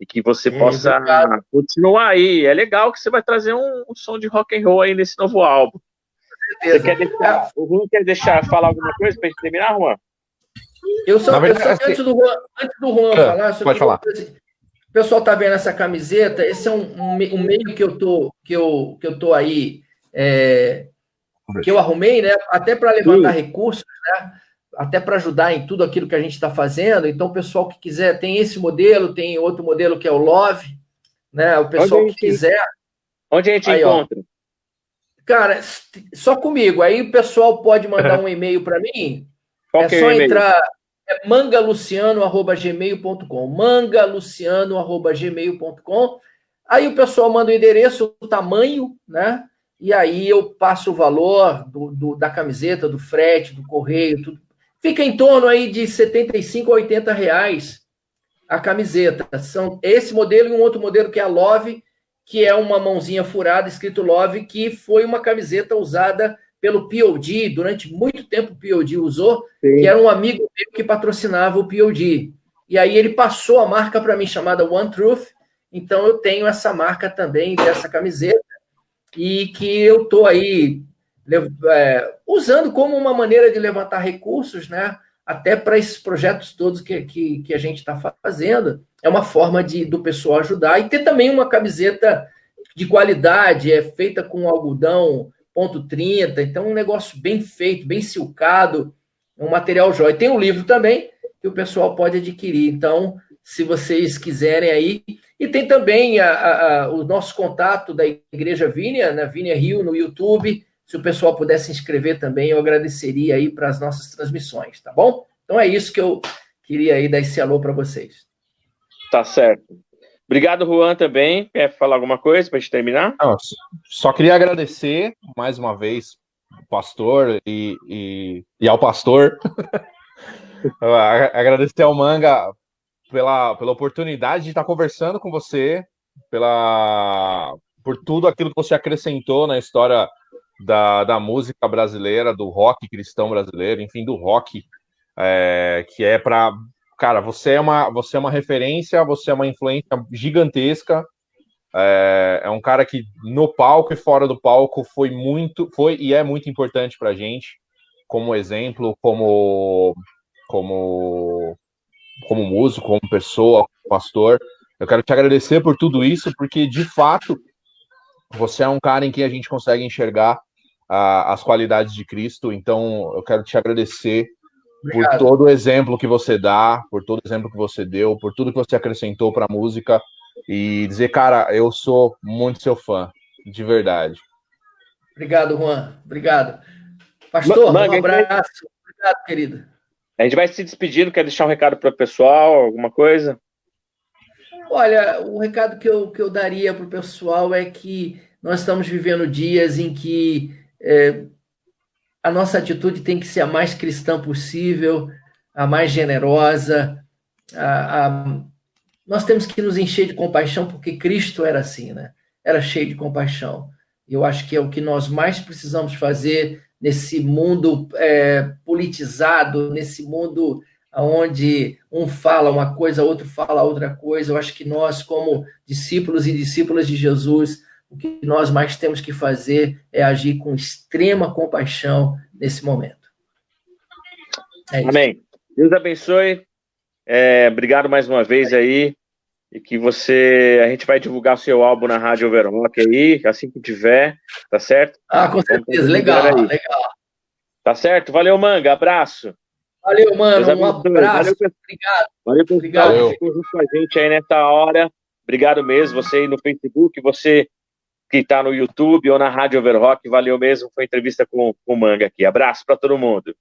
e que você é, possa obrigado. continuar aí. É legal que você vai trazer um, um, som de rock and roll aí nesse novo álbum. Você quer deixar, o Juan quer deixar falar alguma coisa para gente terminar, Juan? Eu só, verdade, eu só antes, do Juan, antes do Juan ah, falar, pode falar. O pessoal tá vendo essa camiseta. Esse é um, um, um meio que eu tô que eu, que eu tô aí é, que eu arrumei, né? Até para levantar Sim. recursos, né? Até para ajudar em tudo aquilo que a gente está fazendo. Então, o pessoal que quiser tem esse modelo, tem outro modelo que é o Love, né? O pessoal que quiser. Onde a gente aí, encontra? Ó, cara, só comigo. Aí o pessoal pode mandar [LAUGHS] um e-mail para mim. Qual é só é entrar é mangaluciano@gmail.com. mangaluciano@gmail.com. Aí o pessoal manda o endereço, o tamanho, né? E aí eu passo o valor do, do, da camiseta, do frete, do correio, tudo. Fica em torno aí de 75 a 80 reais a camiseta. São esse modelo e um outro modelo que é a Love, que é uma mãozinha furada escrito Love, que foi uma camiseta usada pelo POD, durante muito tempo o POD usou, Sim. que era um amigo meu que patrocinava o POD. E aí ele passou a marca para mim chamada One Truth, então eu tenho essa marca também dessa camiseta e que eu estou aí é, usando como uma maneira de levantar recursos, né? Até para esses projetos todos que, que, que a gente está fazendo. É uma forma de, do pessoal ajudar. E ter também uma camiseta de qualidade, é feita com algodão ponto 30, então um negócio bem feito, bem silcado, um material jóia. Tem um livro também que o pessoal pode adquirir, então, se vocês quiserem aí. E tem também a, a, a, o nosso contato da Igreja Vínia, na Vínia Rio, no YouTube. Se o pessoal pudesse se inscrever também, eu agradeceria aí para as nossas transmissões, tá bom? Então é isso que eu queria aí dar esse alô para vocês. Tá certo. Obrigado, Juan, também. Quer falar alguma coisa para a gente terminar? Não, só queria agradecer mais uma vez o pastor e, e, e ao pastor. [LAUGHS] agradecer ao Manga pela, pela oportunidade de estar conversando com você, pela, por tudo aquilo que você acrescentou na história da, da música brasileira, do rock cristão brasileiro, enfim, do rock, é, que é para cara, você é uma, você é uma referência, você é uma influência gigantesca. É, é um cara que no palco e fora do palco foi muito, foi e é muito importante para gente, como exemplo, como, como, como músico, como pessoa, como pastor. Eu quero te agradecer por tudo isso, porque de fato você é um cara em que a gente consegue enxergar uh, as qualidades de Cristo. Então eu quero te agradecer Obrigado. por todo o exemplo que você dá, por todo o exemplo que você deu, por tudo que você acrescentou para a música e dizer, cara, eu sou muito seu fã, de verdade. Obrigado, Juan. Obrigado. Pastor, Manga, um abraço. Obrigado, querido. A gente vai se despedindo, quer deixar um recado para o pessoal, alguma coisa? Olha, o recado que eu, que eu daria para o pessoal é que nós estamos vivendo dias em que é, a nossa atitude tem que ser a mais cristã possível, a mais generosa. A, a... Nós temos que nos encher de compaixão, porque Cristo era assim, né? Era cheio de compaixão. Eu acho que é o que nós mais precisamos fazer nesse mundo é, politizado, nesse mundo onde um fala uma coisa, outro fala outra coisa. Eu acho que nós, como discípulos e discípulas de Jesus, o que nós mais temos que fazer é agir com extrema compaixão nesse momento. É Amém. Deus abençoe. É, obrigado mais uma vez aí. E que você. A gente vai divulgar o seu álbum na Rádio Overrock aí, assim que tiver, tá certo? Ah, com certeza. Legal, legal. Tá certo? Valeu, Manga. Abraço. Valeu, mano. Um abraço. Valeu, obrigado. Valeu, pessoal. Obrigado. Ficou junto com a gente aí nessa hora. Obrigado mesmo. Você aí no Facebook, você que está no YouTube ou na Rádio Overrock. Valeu mesmo. Foi entrevista com, com o Manga aqui. Abraço para todo mundo.